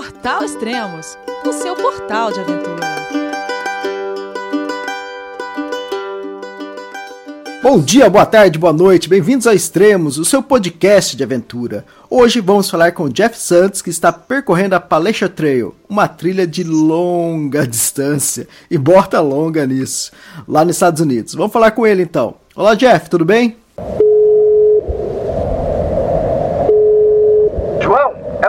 Portal Extremos, o seu portal de aventura. Bom dia, boa tarde, boa noite, bem-vindos a Extremos, o seu podcast de aventura. Hoje vamos falar com o Jeff Santos, que está percorrendo a Palestra Trail, uma trilha de longa distância, e bota longa nisso, lá nos Estados Unidos. Vamos falar com ele então. Olá, Jeff, tudo bem? João, é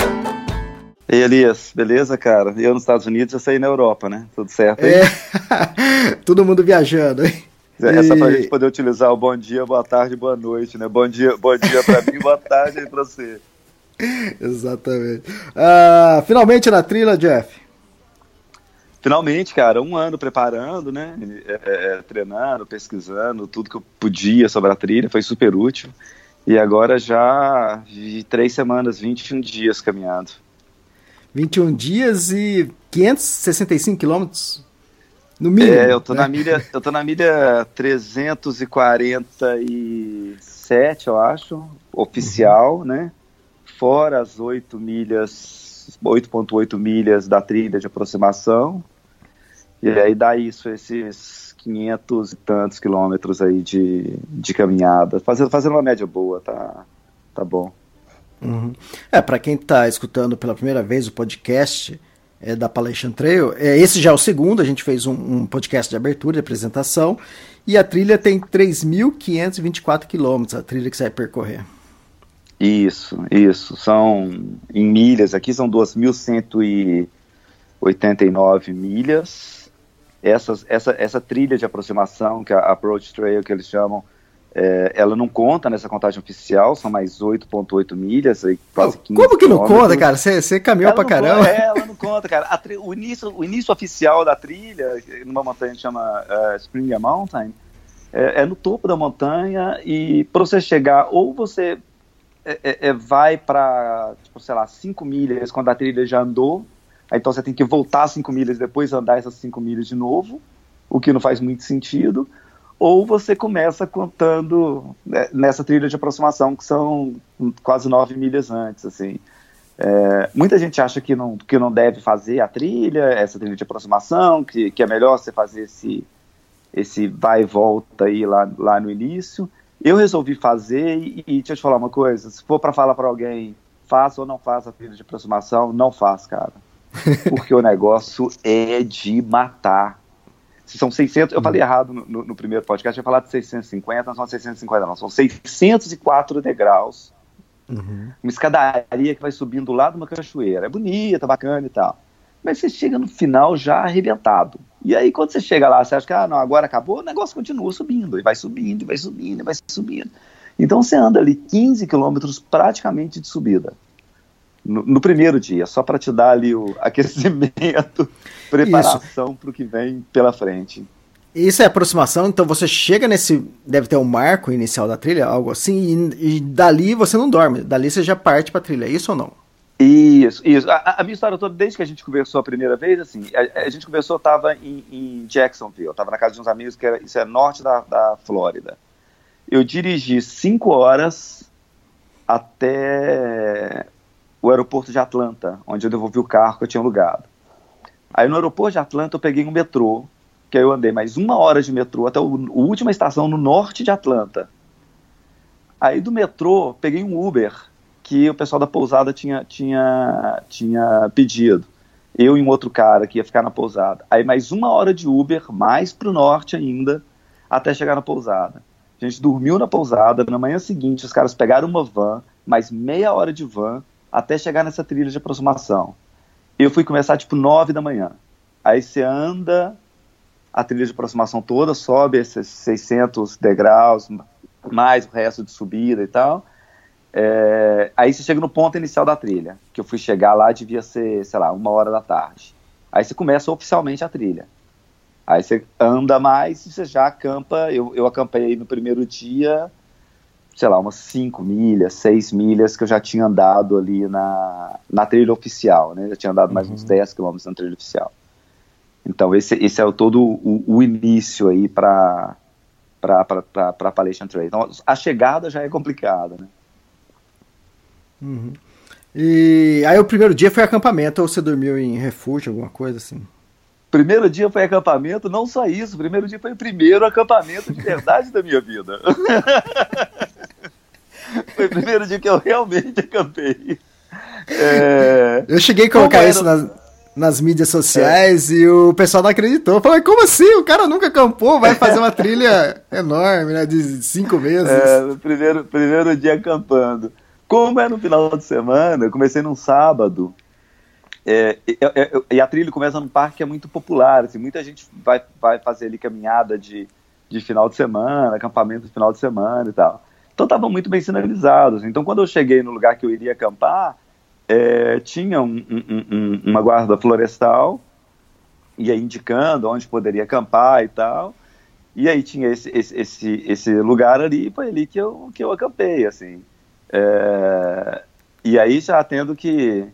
Ei, Elias, beleza, cara? Eu nos Estados Unidos, eu saí na Europa, né? Tudo certo aí? É, todo mundo viajando, hein? É só pra gente poder utilizar o bom dia, boa tarde, boa noite, né? Bom dia, bom dia pra mim, boa tarde aí pra você. Exatamente. Ah, finalmente na trilha, Jeff. Finalmente, cara, um ano preparando, né? É, é, treinando, pesquisando, tudo que eu podia sobre a trilha, foi super útil. E agora já de três semanas, 21 dias caminhando. 21 dias e 565 quilômetros? No mínimo. É, eu tô né? na milha, eu tô na milha 347, eu acho, oficial, Uhum. né? Fora as 8 milhas, 8.8 milhas da trilha de aproximação. E aí dá isso, esses 500 e tantos quilômetros aí de, de caminhada. Fazendo, fazendo uma média boa, tá, tá bom. Uhum. É, para quem está escutando pela primeira vez o podcast é, da Palestine Trail, é, esse já é o segundo, a gente fez um, um podcast de abertura, de apresentação, e a trilha tem 3.524 quilômetros, a trilha que você vai percorrer. Isso, isso. São em milhas, aqui são 2.189 milhas. Essas, essa, essa trilha de aproximação, que é a Approach Trail, que eles chamam, é, ela não conta nessa contagem oficial, são mais 8,8 milhas, aí quase 15 Como que não quilômetros. conta, cara? Você, caminhou pra caramba. conta, é, ela não conta, cara. A tri- o, início, o início oficial da trilha, numa montanha que chama uh, Springer Mountain, é, é no topo da montanha e para você chegar, ou você é, é, é, vai para, tipo, sei lá, 5 milhas quando a trilha já andou, então você tem que voltar 5 milhas depois andar essas 5 milhas de novo, o que não faz muito sentido, ou você começa contando né, nessa trilha de aproximação, que são quase 9 milhas antes, assim. É, muita gente acha que não, que não deve fazer a trilha, essa trilha de aproximação, que, que é melhor você fazer esse, esse vai e volta aí lá, lá no início. Eu resolvi fazer e, e deixa eu te falar uma coisa, se for para falar para alguém, faça ou não faça a trilha de aproximação, não faz, cara. Porque o negócio é de matar. Se são 600, eu falei errado no, no, no primeiro podcast, eu ia falar de 650, não são 650 não, são 604 degraus uma escadaria que vai subindo lá de uma cachoeira. É bonita, bacana e tal. Mas você chega no final já arrebentado. E aí, quando você chega lá, você acha que ah, não, agora acabou, o negócio continua subindo, e vai subindo, e vai subindo, e vai subindo. Então você anda ali 15 quilômetros praticamente de subida. No, no primeiro dia, só para te dar ali o aquecimento, preparação para o que vem pela frente. Isso é aproximação, então você chega nesse. Deve ter um marco inicial da trilha, algo assim, e, e dali você não dorme. Dali você já parte pra trilha, é isso ou não? Isso, isso. A, a, minha história toda, desde que a gente conversou a primeira vez, assim, a, a gente conversou, eu estava em, em, Jacksonville, eu estava na casa de uns amigos, que era, isso é norte da, da Flórida. Eu dirigi cinco horas até o aeroporto de Atlanta, onde eu devolvi o carro que eu tinha alugado. Aí no aeroporto de Atlanta eu peguei um metrô, que aí eu andei mais uma hora de metrô até a última estação no norte de Atlanta. Aí do metrô peguei um Uber que o pessoal da pousada tinha, tinha, tinha pedido. Eu e um outro cara que ia ficar na pousada. Aí mais uma hora de Uber, mais pro norte ainda, até chegar na pousada. A gente dormiu na pousada, na manhã seguinte os caras pegaram uma van, mais meia hora de van, até chegar nessa trilha de aproximação. Eu fui começar tipo nove da manhã. Aí você anda a trilha de aproximação toda, sobe esses 600 degraus, mais o resto de subida e tal. É, aí você chega no ponto inicial da trilha, que eu fui chegar lá, devia ser, sei lá, uma hora da tarde. Aí você começa oficialmente a trilha. Aí você anda mais e você já acampa. Eu, eu acampei no primeiro dia, sei lá, umas 5 milhas, 6 milhas que eu já tinha andado ali na, na trilha oficial, né? Já tinha andado mais uhum. uns 10 quilômetros na trilha oficial. Então esse, esse é o, todo o, o início aí para para Appalachian Trail. Então a chegada já é complicada, né? Uhum. E aí o primeiro dia foi acampamento ou você dormiu em refúgio, alguma coisa assim? Primeiro dia foi acampamento, não só isso, primeiro dia foi o primeiro acampamento de verdade da minha vida. foi o primeiro dia que eu realmente acampei. É... Eu cheguei a colocar era... isso nas, nas mídias sociais é. e o pessoal não acreditou. Falei, como assim? O cara nunca acampou, vai fazer uma trilha enorme, né? De cinco meses. É, primeiro, primeiro dia acampando. Como é no final de semana, eu comecei num sábado. É, e a trilha começa num parque que é muito popular, assim, muita gente vai, vai fazer ali caminhada de, de final de semana, acampamento de final de semana e tal. Então estavam muito bem sinalizados. Então quando eu cheguei no lugar que eu iria acampar, é, tinha um, um, um, uma guarda florestal, ia indicando onde poderia acampar e tal. E aí tinha esse, esse, esse, esse lugar ali, foi ali que eu, que eu acampei, assim. É, e aí já tendo que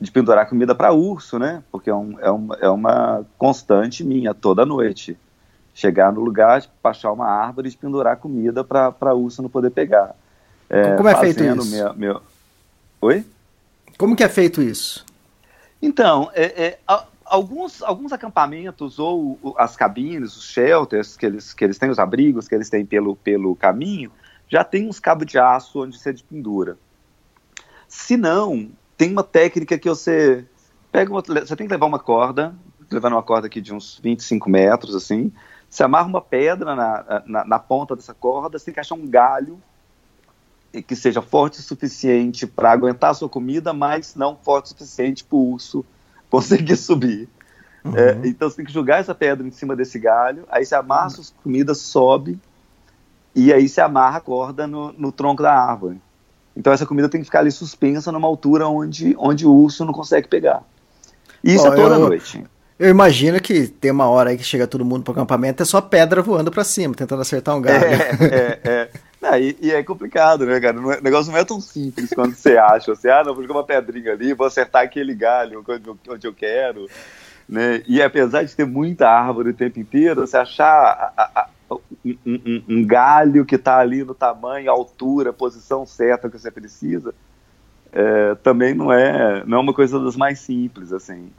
de pendurar comida para urso, né? Porque é, um, é, uma, é uma constante minha toda noite. Chegar no lugar, baixar uma árvore e pendurar comida para urso não poder pegar. É, Como é feito isso? Meu, meu... Oi? Como que é feito isso? Então, é, é, alguns, alguns acampamentos ou as cabines, os shelters que eles, que eles têm, os abrigos que eles têm pelo, pelo caminho, já tem uns cabos de aço onde você pendura. Se não, tem uma técnica que você pega uma, você tem que levar uma corda, levando uma corda aqui de uns 25 metros, assim, você amarra uma pedra na, na, na ponta dessa corda, você tem que achar um galho que seja forte o suficiente para aguentar a sua comida, mas não forte o suficiente para o urso conseguir subir. Uhum. É, então você tem que jogar essa pedra em cima desse galho, aí você amarra uhum. suas comidas, sobe, e aí se amarra a corda no, no tronco da árvore. Então essa comida tem que ficar ali suspensa numa altura onde, onde o urso não consegue pegar. Isso é toda eu, noite. Eu imagino que tem uma hora aí que chega todo mundo pro acampamento, é só pedra voando para cima, tentando acertar um galho. É, é, é. Não, e, e, é complicado, né, cara? É, o negócio não é tão simples quando você acha. Você, ah, não, vou jogar uma pedrinha ali, vou acertar aquele galho onde eu, onde eu quero. Né? E apesar de ter muita árvore o tempo inteiro, você achar a, a, um, um, um galho que está ali no tamanho, altura, posição certa que você precisa, é, também não é, não é uma coisa das mais simples, assim.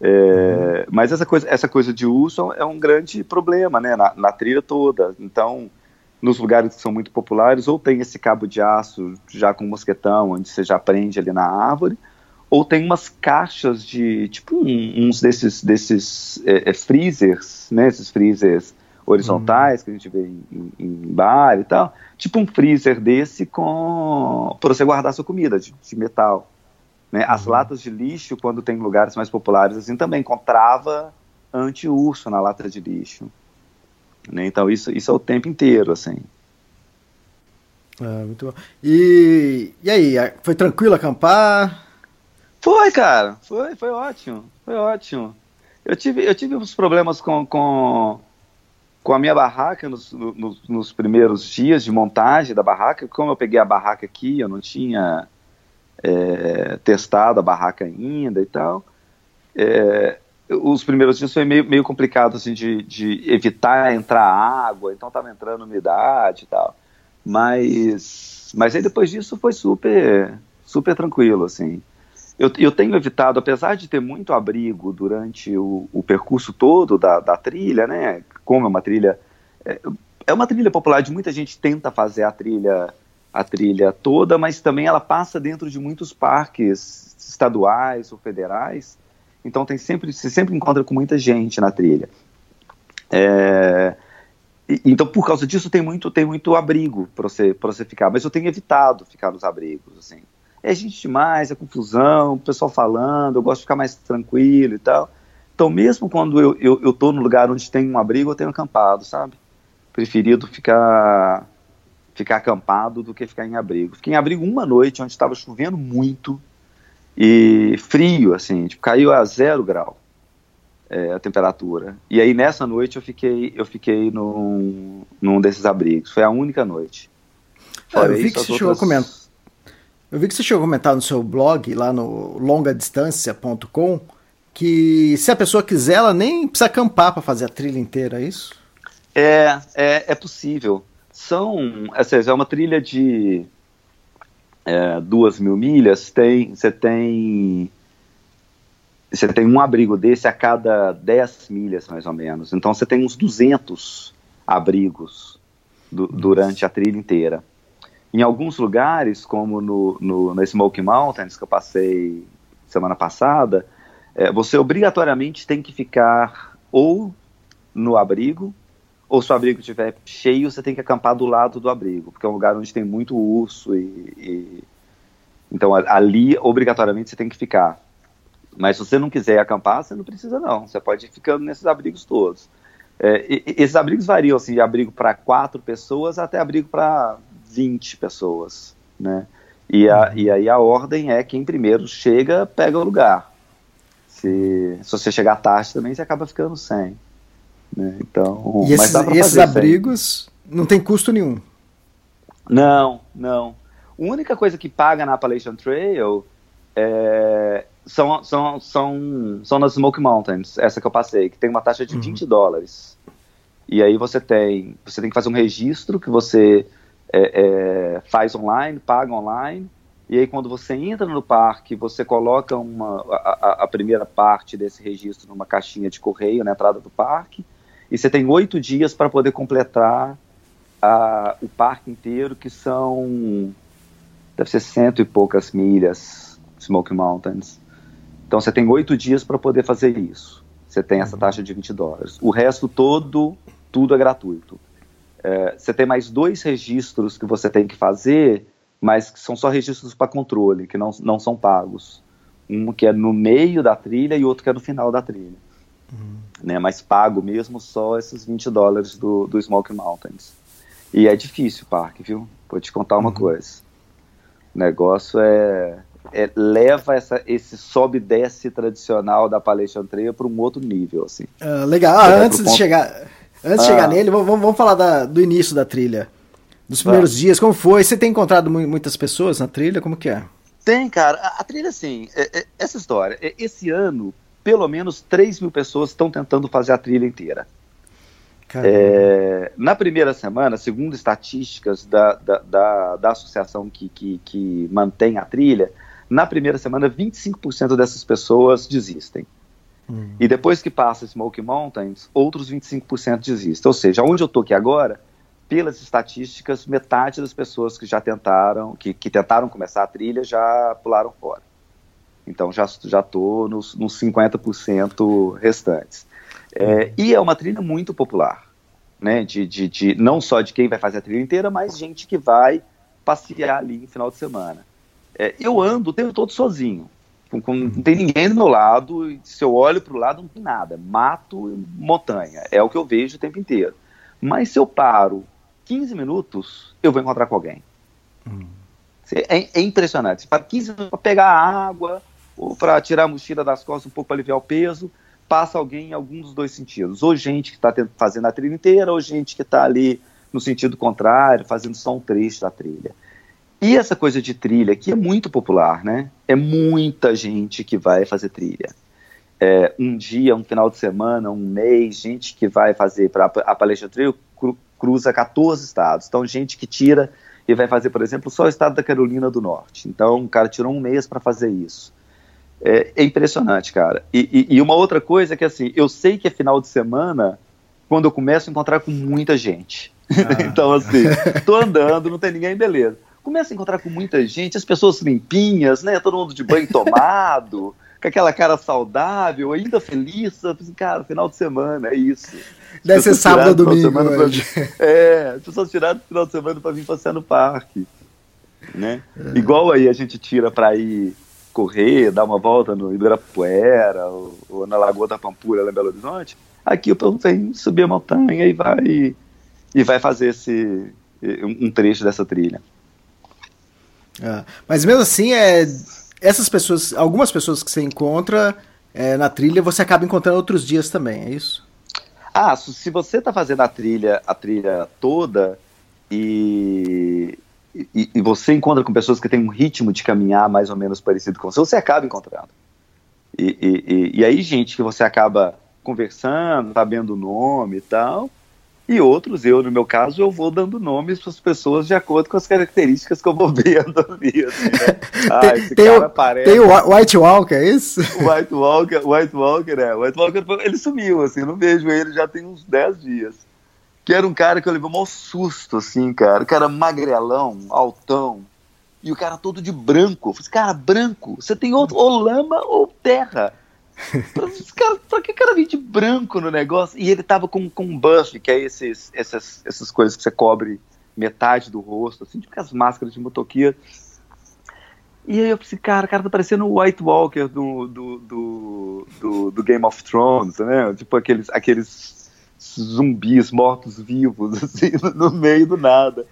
É, uhum. Mas essa coisa, essa coisa de urso é um grande problema, né, na, na, trilha toda. Então, nos lugares que são muito populares, ou tem esse cabo de aço já com mosquetão, onde você já prende ali na árvore, ou tem umas caixas de, tipo, um, uns desses, desses é, é, freezers, né, esses freezers horizontais, que a gente vê em, em, em, bar e tal, tipo um freezer desse com para você guardar sua comida de, de metal. Né? As uhum. latas de lixo, quando tem lugares mais populares assim, também com trava anti-urso na lata de lixo. Né? Então isso, isso é o tempo inteiro, assim. Ah, muito bom. E, e aí, foi tranquilo acampar? Foi, cara. Foi, foi ótimo. Foi ótimo. Eu tive, eu tive uns problemas com, com com a minha barraca nos, nos, nos, primeiros dias de montagem da barraca, como eu peguei a barraca aqui, eu não tinha é, testado a barraca ainda e tal. É, os primeiros dias foi meio, meio complicado assim, de, de evitar entrar água, então estava entrando umidade e tal. Mas, mas aí depois disso foi super, super tranquilo, assim. Eu, eu, tenho evitado, apesar de ter muito abrigo durante o, o percurso todo da, da, trilha, né? Como é uma trilha. É, é, uma trilha popular de muita gente tenta fazer a trilha a trilha toda, mas também ela passa dentro de muitos parques estaduais ou federais. Então tem sempre você sempre encontra com muita gente na trilha. É, então por causa disso tem muito tem muito abrigo para você para você ficar, mas eu tenho evitado ficar nos abrigos assim é gente demais, é confusão, o pessoal falando, eu gosto de ficar mais tranquilo e tal. Então, mesmo quando eu, eu, eu tô no lugar onde tem um abrigo, eu tenho acampado, sabe? Preferido ficar ficar acampado do que ficar em abrigo. Fiquei em abrigo uma noite onde estava chovendo muito e frio, assim, tipo, caiu a zero grau é, a temperatura. E aí nessa noite eu fiquei, eu fiquei num, num desses abrigos. Foi a única noite. Ah, eu vi que você outras... chegou a comentar. Eu vi que você chegou a comentar no seu blog, lá no longadistância.com, que se a pessoa quiser, ela nem precisa acampar para fazer a trilha inteira, é isso? É, é, é possível. São, ou seja, é uma trilha de é, duas mil milhas, tem, você tem você tem um abrigo desse a cada 10 milhas, mais ou menos. Então você tem uns 200 abrigos durante a trilha inteira. Em alguns lugares, como no, no, na Smoky Mountains, que eu passei semana passada, é, você obrigatoriamente tem que ficar ou no abrigo, ou se o abrigo estiver cheio, você tem que acampar do lado do abrigo, porque é um lugar onde tem muito urso e, e então ali obrigatoriamente você tem que ficar. Mas se você não quiser acampar, você não precisa não. Você pode ir ficando nesses abrigos todos. É, e, esses abrigos variam, assim, de abrigo para quatro pessoas até abrigo para 20 pessoas, né? E, a, e aí a ordem é quem primeiro chega, pega o lugar. Se, se você chegar tarde também, você acaba ficando sem. Né? Então, e esses, esses abrigos não tem custo nenhum? Não, não. A única coisa que paga na Appalachian Trail é, são, são, são, são nas Smoke Mountains, essa que eu passei, que tem uma taxa de uhum. 20 dólares. E aí você tem, você tem que fazer um registro que você é, é, faz online, paga online, e aí quando você entra no parque, você coloca uma, a, a, primeira parte desse registro numa caixinha de correio na entrada do parque, e você tem oito dias para poder completar a, o parque inteiro, que são, deve ser cento e poucas milhas, Smoke Mountains. Então você tem oito dias para poder fazer isso. Você tem essa taxa de 20 dólares. O resto todo, tudo é gratuito. É, você tem mais dois registros que você tem que fazer, mas que são só registros para controle, que não, não são pagos. Um que é no meio da trilha e outro que é no final da trilha. Uhum. Né, mas pago mesmo só esses 20 dólares do, do Smoke Mountains. E é difícil o parque, viu? Vou te contar uma uhum. coisa. O negócio é é, leva essa, esse sobe e desce tradicional da Palestine Trail para um outro nível, assim. Uh, legal. Ah, antes de ponto... chegar, antes ah. de chegar nele, vamos, vamos falar da, do início da trilha. Dos primeiros dias, como foi? Você tem encontrado muitas pessoas na trilha? Como que é? Tem, cara. A, a trilha, assim, é, é, essa história. É, esse ano, pelo menos 3 mil pessoas estão tentando fazer a trilha inteira. É, na primeira semana, segundo estatísticas da, da, da, da associação que, que, que, mantém a trilha, na primeira semana, 25% dessas pessoas desistem. Hum. E depois que passa Smoke Mountains, outros 25% desistem. Ou seja, onde eu estou aqui agora, pelas estatísticas, metade das pessoas que já tentaram, que, que tentaram começar a trilha já pularam fora. Então já já estou nos, nos 50% restantes. É, e é uma trilha muito popular, né? De, de, de, não só de quem vai fazer a trilha inteira, mas gente que vai passear ali no final de semana. É, eu ando o tempo todo sozinho. Com, com, não tem ninguém do meu lado. Se eu olho para o lado, não tem nada. Mato e montanha. É o que eu vejo o tempo inteiro. Mas se eu paro 15 minutos, eu vou encontrar com alguém. Hum. É, é, impressionante. Para 15 minutos para pegar água para tirar a mochila das costas um pouco para aliviar o peso, passa alguém em algum dos dois sentidos. Ou gente que está fazendo a trilha inteira, ou gente que está ali no sentido contrário, fazendo só um trecho da trilha. E essa coisa de trilha aqui é muito popular, né? É muita gente que vai fazer trilha. É, um dia, um final de semana, um mês, gente que vai fazer para a palestra trilha cru, cruza 14 estados. Então, gente que tira e vai fazer, por exemplo, só o estado da Carolina do Norte. Então, o cara tirou um mês para fazer isso. É, é, impressionante, cara. E, e, e, uma outra coisa é que, assim, eu sei que é final de semana quando eu começo a encontrar com muita gente. Ah. então, assim, tô andando, não tem ninguém, beleza começa a encontrar com muita gente, as pessoas limpinhas, né? Todo mundo de banho tomado, com aquela cara saudável, ainda feliz. Assim, cara, final de semana, é isso. Deve ser sábado ou domingo. Pra, é, as pessoas tiraram o final de semana para vir passear no parque. Né? É. Igual aí a gente tira para ir correr, dar uma volta no Ibirapuera ou, ou, na Lagoa da Pampulha, lá em Belo Horizonte. Aqui o povo vem subir a montanha e vai, e vai fazer esse, um, um trecho dessa trilha. Ah, mas mesmo assim, é, essas pessoas, algumas pessoas que você encontra é, na trilha, você acaba encontrando outros dias também, é isso? Ah, se você está fazendo a trilha, a trilha toda e, e, e, você encontra com pessoas que têm um ritmo de caminhar mais ou menos parecido com você, você acaba encontrando. E, e, e aí, gente que você acaba conversando, sabendo o nome e tal, e outros, eu no meu caso, eu vou dando nomes para as pessoas de acordo com as características que eu vou vendo ali. Assim, né? ah, tem, esse tem cara o, parece... Tem o White Walker, é isso? White Walker, White Walker, é. White Walker, ele sumiu, assim, não vejo ele já tem uns 10 dias. Que era um cara que eu levei um maior susto, assim, cara. O cara magrelão, altão. E o cara todo de branco. Eu falei, cara, branco, você tem outro, ou lama ou terra pra, cara, pra que cara vir de branco no negócio? E ele tava com, com um buff, que é esses, essas, essas coisas que você cobre metade do rosto, assim, tipo as máscaras de motoqueiro. E aí eu pensei, cara, o cara tá parecendo o White Walker do, do, do, do, do Game of Thrones, né? Tipo aqueles, aqueles zumbis mortos-vivos, assim, no meio do nada.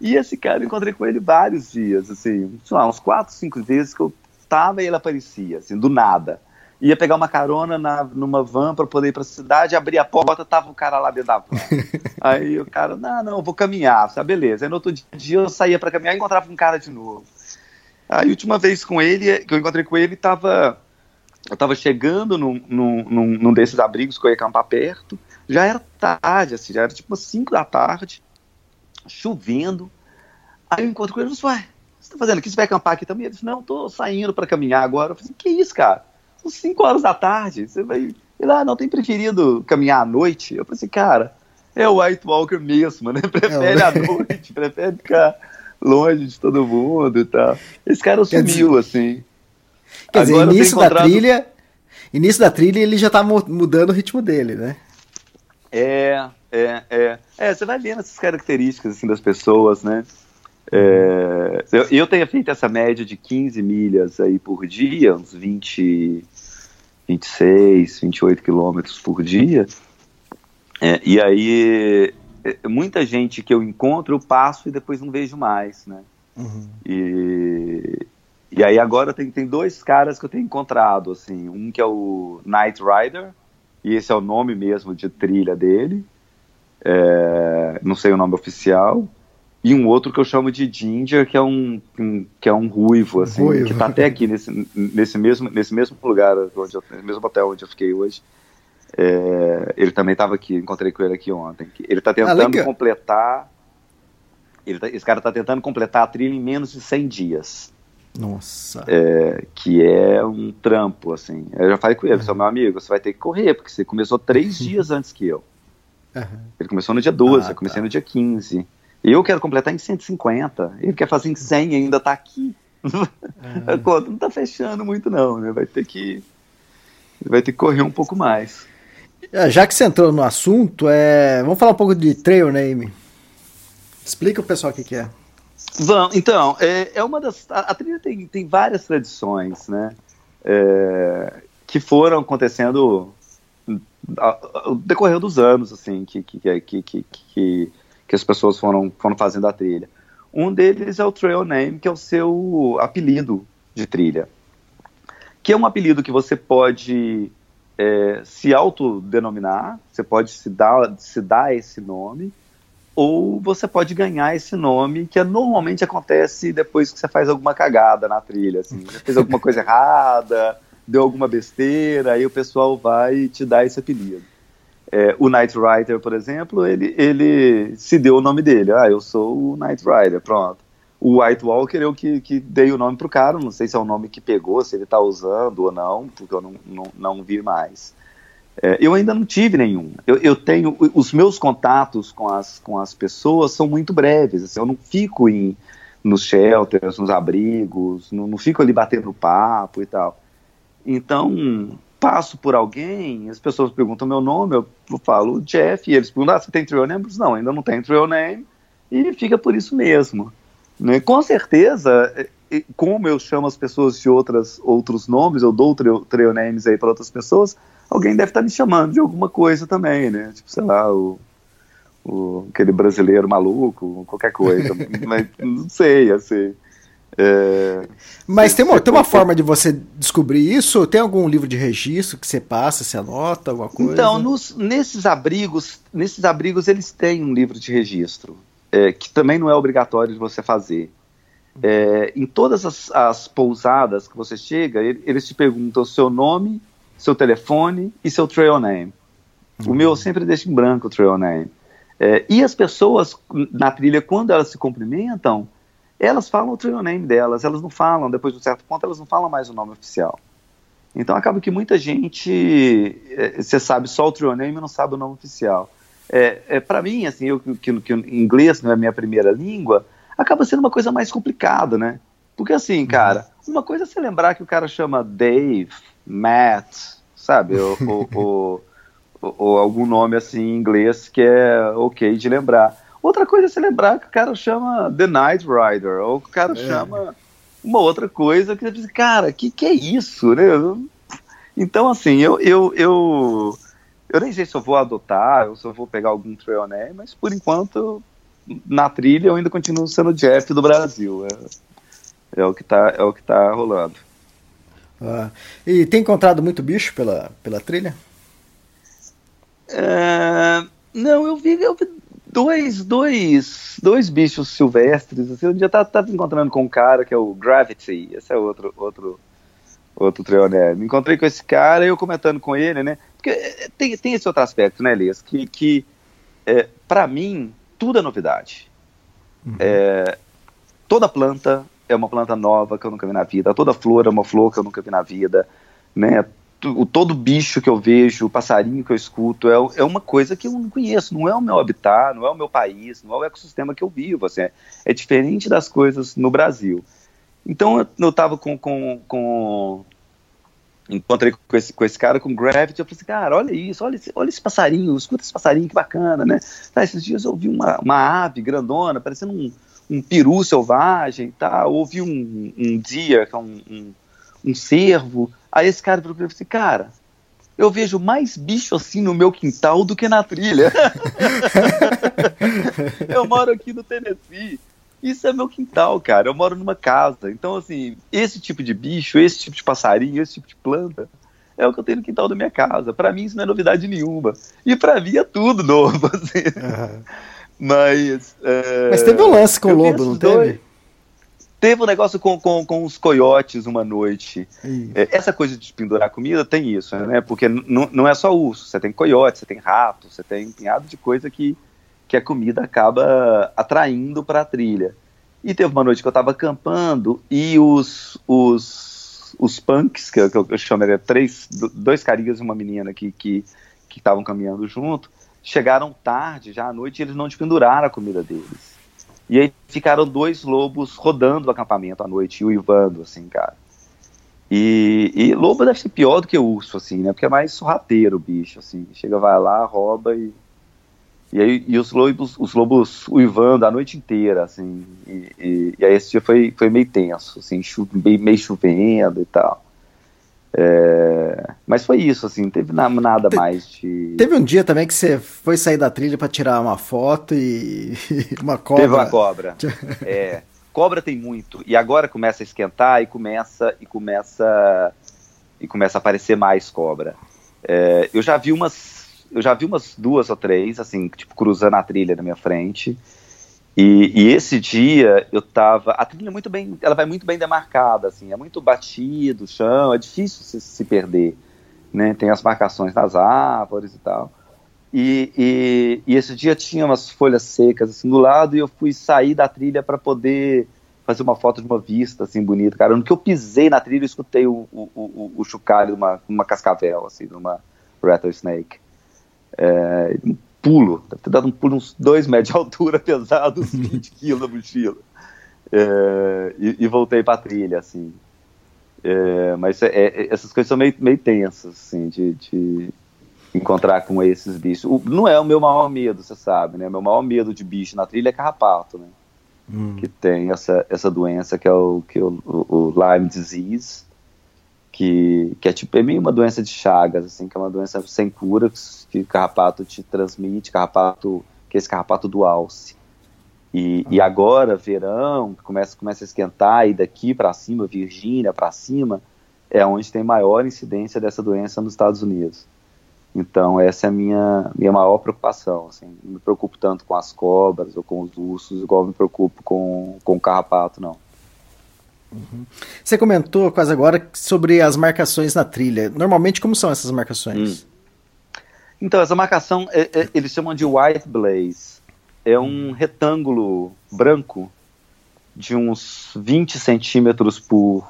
E esse cara, eu encontrei com ele vários dias, assim, sei lá, uns quatro, cinco vezes que eu tava e ele aparecia, assim, do nada ia pegar uma carona na, numa van para poder ir para a cidade, abrir a porta, tava o cara lá dentro da van. aí o cara, não, não, vou caminhar, sabe, beleza. Aí no outro dia eu saía para caminhar e encontrava um cara de novo. Aí a última vez com ele, que eu encontrei com ele, tava, eu tava chegando num, num, num, num desses abrigos que eu ia acampar perto, já era tarde, assim, já era tipo umas 5 da tarde, chovendo. Aí eu encontro com ele e falei, ué, o que você tá fazendo aqui? Você vai acampar aqui também? Ele disse, não, tô saindo para caminhar agora. Eu falei, que isso, cara? São 5 horas da tarde. Você vai. Ele, ah, não tem preferido caminhar à noite? Eu falei assim, cara, é o White Walker mesmo, né? Prefere é, a noite, prefere ficar longe de todo mundo e tal. Esse cara sumiu, assim. Quer Agora dizer, início encontrado... da trilha. Início da trilha ele já tá mudando o ritmo dele, né? É, é, é. É, você vai vendo essas características assim, das pessoas, né? É, eu, eu tenho feito essa média de 15 milhas aí por dia, uns 20, 26, 28 quilômetros por dia. É, e aí, é, muita gente que eu encontro, eu passo e depois não vejo mais, né? Uhum. E, e aí agora tem, tem dois caras que eu tenho encontrado, assim, um que é o Night Rider, e esse é o nome mesmo de trilha dele, é, não sei o nome oficial, e um outro que eu chamo de Ginger, que é um, um que é um ruivo, assim, ruivo. que tá até aqui nesse, nesse, mesmo, nesse mesmo lugar, onde eu, nesse mesmo hotel onde eu fiquei hoje. É, ele também estava aqui, encontrei com ele aqui ontem. Ele está tentando ah, completar. Tá, esse cara está tentando completar a trilha em menos de 100 dias. Nossa. É, que é um trampo, assim. Eu já falei com ele, uhum. meu amigo, você vai ter que correr, porque você começou três dias antes que eu. Uhum. Ele começou no dia 12, ah, eu comecei tá. no dia 15. Eu quero completar em 150, ele quer fazer em 100 e ainda está aqui. É. A conta não está fechando muito não, né? Vai ter que vai ter que correr um pouco mais. É, já que você entrou no assunto, é... vamos falar um pouco de trail name. Explica o pessoal o que, que é. Vamos, então, é, é uma das. A, a trilha tem, tem várias tradições, né? É, que foram acontecendo ao decorrer dos anos, assim, que, que, que, que, que que as pessoas foram, foram fazendo a trilha. Um deles é o Trail Name, que é o seu apelido de trilha. Que é um apelido que você pode é, se autodenominar, você pode se dar, se dar esse nome, ou você pode ganhar esse nome, que é, normalmente acontece depois que você faz alguma cagada na trilha. Assim, você fez alguma coisa errada, deu alguma besteira, aí o pessoal vai te dar esse apelido. É, o Knight Rider, por exemplo, ele, ele se deu o nome dele. Ah, eu sou o Knight Rider, pronto. O White Walker eu que, que dei o nome pro cara, não sei se é o nome que pegou, se ele tá usando ou não, porque eu não, não, não vi mais. É, eu ainda não tive nenhum. Eu, eu, tenho. Os meus contatos com as, com as pessoas são muito breves. Assim, eu não fico em, nos shelters, nos abrigos, não, não fico ali batendo papo e tal. Então, passo por alguém, as pessoas perguntam meu nome, eu falo Jeff, e eles perguntam, ah, você tem trail name? Não, ainda não tem trail name, e fica por isso mesmo. Né? Com certeza, como eu chamo as pessoas de outras, outros nomes, eu dou trail names aí para outras pessoas, alguém deve estar tá me chamando de alguma coisa também, né? Tipo, sei lá, o, o, aquele brasileiro maluco, qualquer coisa. Mas não sei, assim. É, Mas tem uma, tem uma forma de você descobrir isso? Tem algum livro de registro que você passa, você anota, alguma coisa? Então, nos, nesses abrigos, nesses abrigos eles têm um livro de registro, é, que também não é obrigatório de você fazer. É, em todas as, as, pousadas que você chega, eles te perguntam o seu nome, seu telefone e seu trail name. Uhum. O meu eu sempre deixo em branco o trail name. É, e as pessoas na trilha, quando elas se cumprimentam, elas falam o trail name delas, elas não falam, depois de um certo ponto, elas não falam mais o nome oficial. Então acaba que muita gente, é, você sabe só o trail name e não sabe o nome oficial. É, é para mim, assim, eu que, que inglês não é a minha primeira língua, acaba sendo uma coisa mais complicada, né? Porque assim, cara, uma coisa é você lembrar que o cara chama Dave, Matt, sabe? Ou, ou, ou, ou algum nome assim em inglês que é ok de lembrar. Outra coisa é você lembrar que o cara chama The Night Rider, ou que o cara é. chama uma outra coisa que você diz, cara, que que é isso, né? Então, assim, eu, eu, eu, eu nem sei se eu vou adotar, ou se eu vou pegar algum trail name, mas por enquanto, na trilha, eu ainda continuo sendo Jeff do Brasil. É, é o que tá, é o que tá rolando. Ah, e tem encontrado muito bicho pela, pela trilha? É, não, eu vi, eu vi dois, dois, dois bichos silvestres. Assim, um dia tá, tá encontrando com um cara que é o Gravity, esse é outro, outro, outro treoné. Me encontrei com esse cara e eu comentando com ele, né? Porque é, tem, tem esse outro aspecto, né, Elias? Que, que é, para mim, tudo é novidade. Uhum. É, toda planta é uma planta nova que eu nunca vi na vida, toda flor é uma flor que eu nunca vi na vida, né? o todo bicho que eu vejo, o passarinho que eu escuto, é, é uma coisa que eu não conheço, não é o meu habitat, não é o meu país, não é o ecossistema que eu vivo, assim, é, diferente das coisas no Brasil. Então eu estava com, com, com, Encontrei com esse, com esse cara, com Gravity, eu falei assim, cara, olha isso, olha esse, olha esse passarinho, escuta esse passarinho, que bacana, né? Tá, esses dias eu ouvi uma, uma ave grandona, parecendo um, um peru selvagem, tá? Ouvi um, um dia, é um, um, um cervo, Aí esse cara virou pra mim assim, cara, eu vejo mais bicho assim no meu quintal do que na trilha. eu moro aqui no Tennessee. Isso é meu quintal, cara. Eu moro numa casa. Então, assim, esse tipo de bicho, esse tipo de passarinho, esse tipo de planta, é o que eu tenho no quintal da minha casa. Para mim, isso não é novidade nenhuma. E para mim é tudo novo, assim. Uhum. Mas. É... Mas teve um lance com o lobo, não teve? Dois... Teve um negócio com, com, com os coiotes uma noite. É, essa coisa de pendurar comida tem isso, né? Porque não é só urso, você tem coiote, você tem rato, você tem um punhado de coisa que, que a comida acaba atraindo para a trilha. E teve uma noite que eu estava acampando e os, os, os punks, que eu, que eu chamo, era três, dois carinhas e uma menina que estavam que, que caminhando junto, chegaram tarde, já à noite, e eles não despenduraram a comida deles. E aí ficaram dois lobos rodando o acampamento à noite, uivando, assim, cara. E, e, lobo deve ser pior do que urso, assim, né? Porque é mais sorrateiro o bicho, assim. Chega, vai lá, rouba e. E aí e os lobos, os lobos uivando a noite inteira, assim. E, e, e aí esse dia foi, foi meio tenso, assim, meio chovendo e tal. É, mas foi isso, assim, não teve nada mais de. Teve um dia também que você foi sair da trilha para tirar uma foto e uma cobra. Teve uma cobra. é, cobra tem muito. E agora começa a esquentar e começa e começa e começa a aparecer mais cobra. É, eu já vi umas, eu já vi umas duas ou três, assim, tipo cruzando a trilha na minha frente. E, e, esse dia eu tava. A trilha é muito bem. Ela vai muito bem demarcada, assim, é muito batido o chão, é difícil se, se perder. Né? Tem as marcações das árvores e tal. E, e, e, esse dia tinha umas folhas secas assim do lado e eu fui sair da trilha para poder fazer uma foto de uma vista assim bonita, cara. No que eu pisei na trilha, eu escutei o, o, o, o chocalho de uma, uma cascavel, assim, de uma rattlesnake. É, pulo, deve ter dado um pulo uns 2 metros de altura, pesado, uns 20 quilos na mochila. É, e, e, voltei pra trilha, assim. É, mas é, é, essas coisas são meio, meio tensas, assim, de, de encontrar com esses bichos. O, não é o meu maior medo, você sabe, né? Meu maior medo de bicho na trilha é carrapato, né? Hum. Que tem essa, essa doença que é o, que é o, o Lyme disease, que, que é tipo é meio uma doença de Chagas, assim, que é uma doença sem cura que carrapato te transmite, carrapato que é esse carrapato do alce. E, e agora, verão, começa, começa a esquentar, e daqui para cima, Virgínia para cima, é onde tem maior incidência dessa doença nos Estados Unidos. Então, essa é a minha, minha maior preocupação. Assim. Não me preocupo tanto com as cobras ou com os ursos, igual me preocupo com, com o carrapato, não. Uhum. Você comentou quase agora sobre as marcações na trilha. Normalmente, como são essas marcações? Hum. Então, essa marcação, é, é, eles chamam de white blaze. É um retângulo branco de uns 20 centímetros por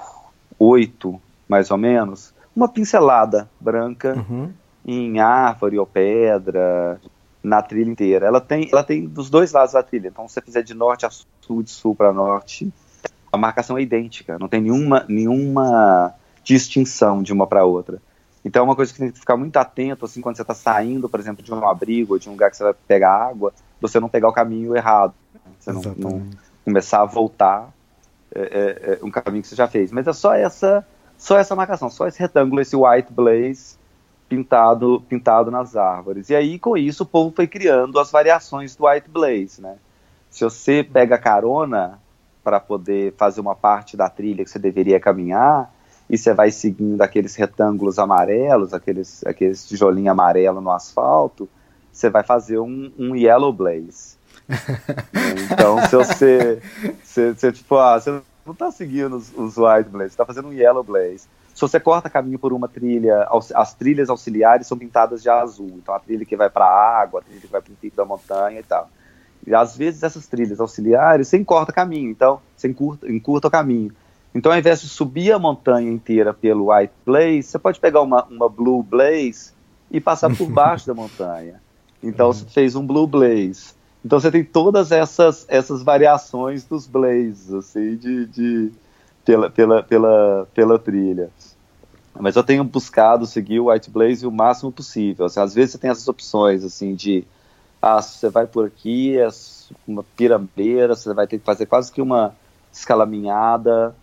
8, mais ou menos. Uma pincelada branca uhum. em árvore ou pedra, na trilha inteira. Ela tem, ela tem dos dois lados da trilha. Então, se você fizer de norte a sul, de sul para norte, a marcação é idêntica. Não tem nenhuma, nenhuma distinção de uma para outra. Então é uma coisa que tem que ficar muito atento, assim, quando você está saindo, por exemplo, de um abrigo de um lugar que você vai pegar água, você não pegar o caminho errado. Você não, não, começar a voltar é, é, é, um caminho que você já fez. Mas é só essa, só essa marcação, só esse retângulo, esse white blaze pintado, pintado nas árvores. E aí, com isso, o povo foi criando as variações do white blaze, né? Se você pega carona para poder fazer uma parte da trilha que você deveria caminhar, e você vai seguindo aqueles retângulos amarelos, aqueles, aqueles tijolinhos amarelos no asfalto, você vai fazer um, um yellow blaze. então, se você, se, se, tipo, ah, você não está seguindo os, os white blaze, você está fazendo um yellow blaze. Se você corta caminho por uma trilha, as trilhas auxiliares são pintadas de azul. Então, a trilha que vai para a água, a trilha que vai para o pico da montanha e tal. E às vezes essas trilhas auxiliares, você encorta caminho, então você encurta, encurta o caminho. Então, ao invés de subir a montanha inteira pelo White Blaze, você pode pegar uma, uma Blue Blaze e passar por baixo da montanha. Então, uhum. você fez um Blue Blaze. Então, você tem todas essas, essas variações dos blazes, assim, de, de, pela, pela, pela, pela trilha. Mas eu tenho buscado seguir o White Blaze o máximo possível. Assim, às vezes você tem essas opções, assim, de ah, você vai por aqui, é uma pirambeira, você vai ter que fazer quase que uma escalaminhada,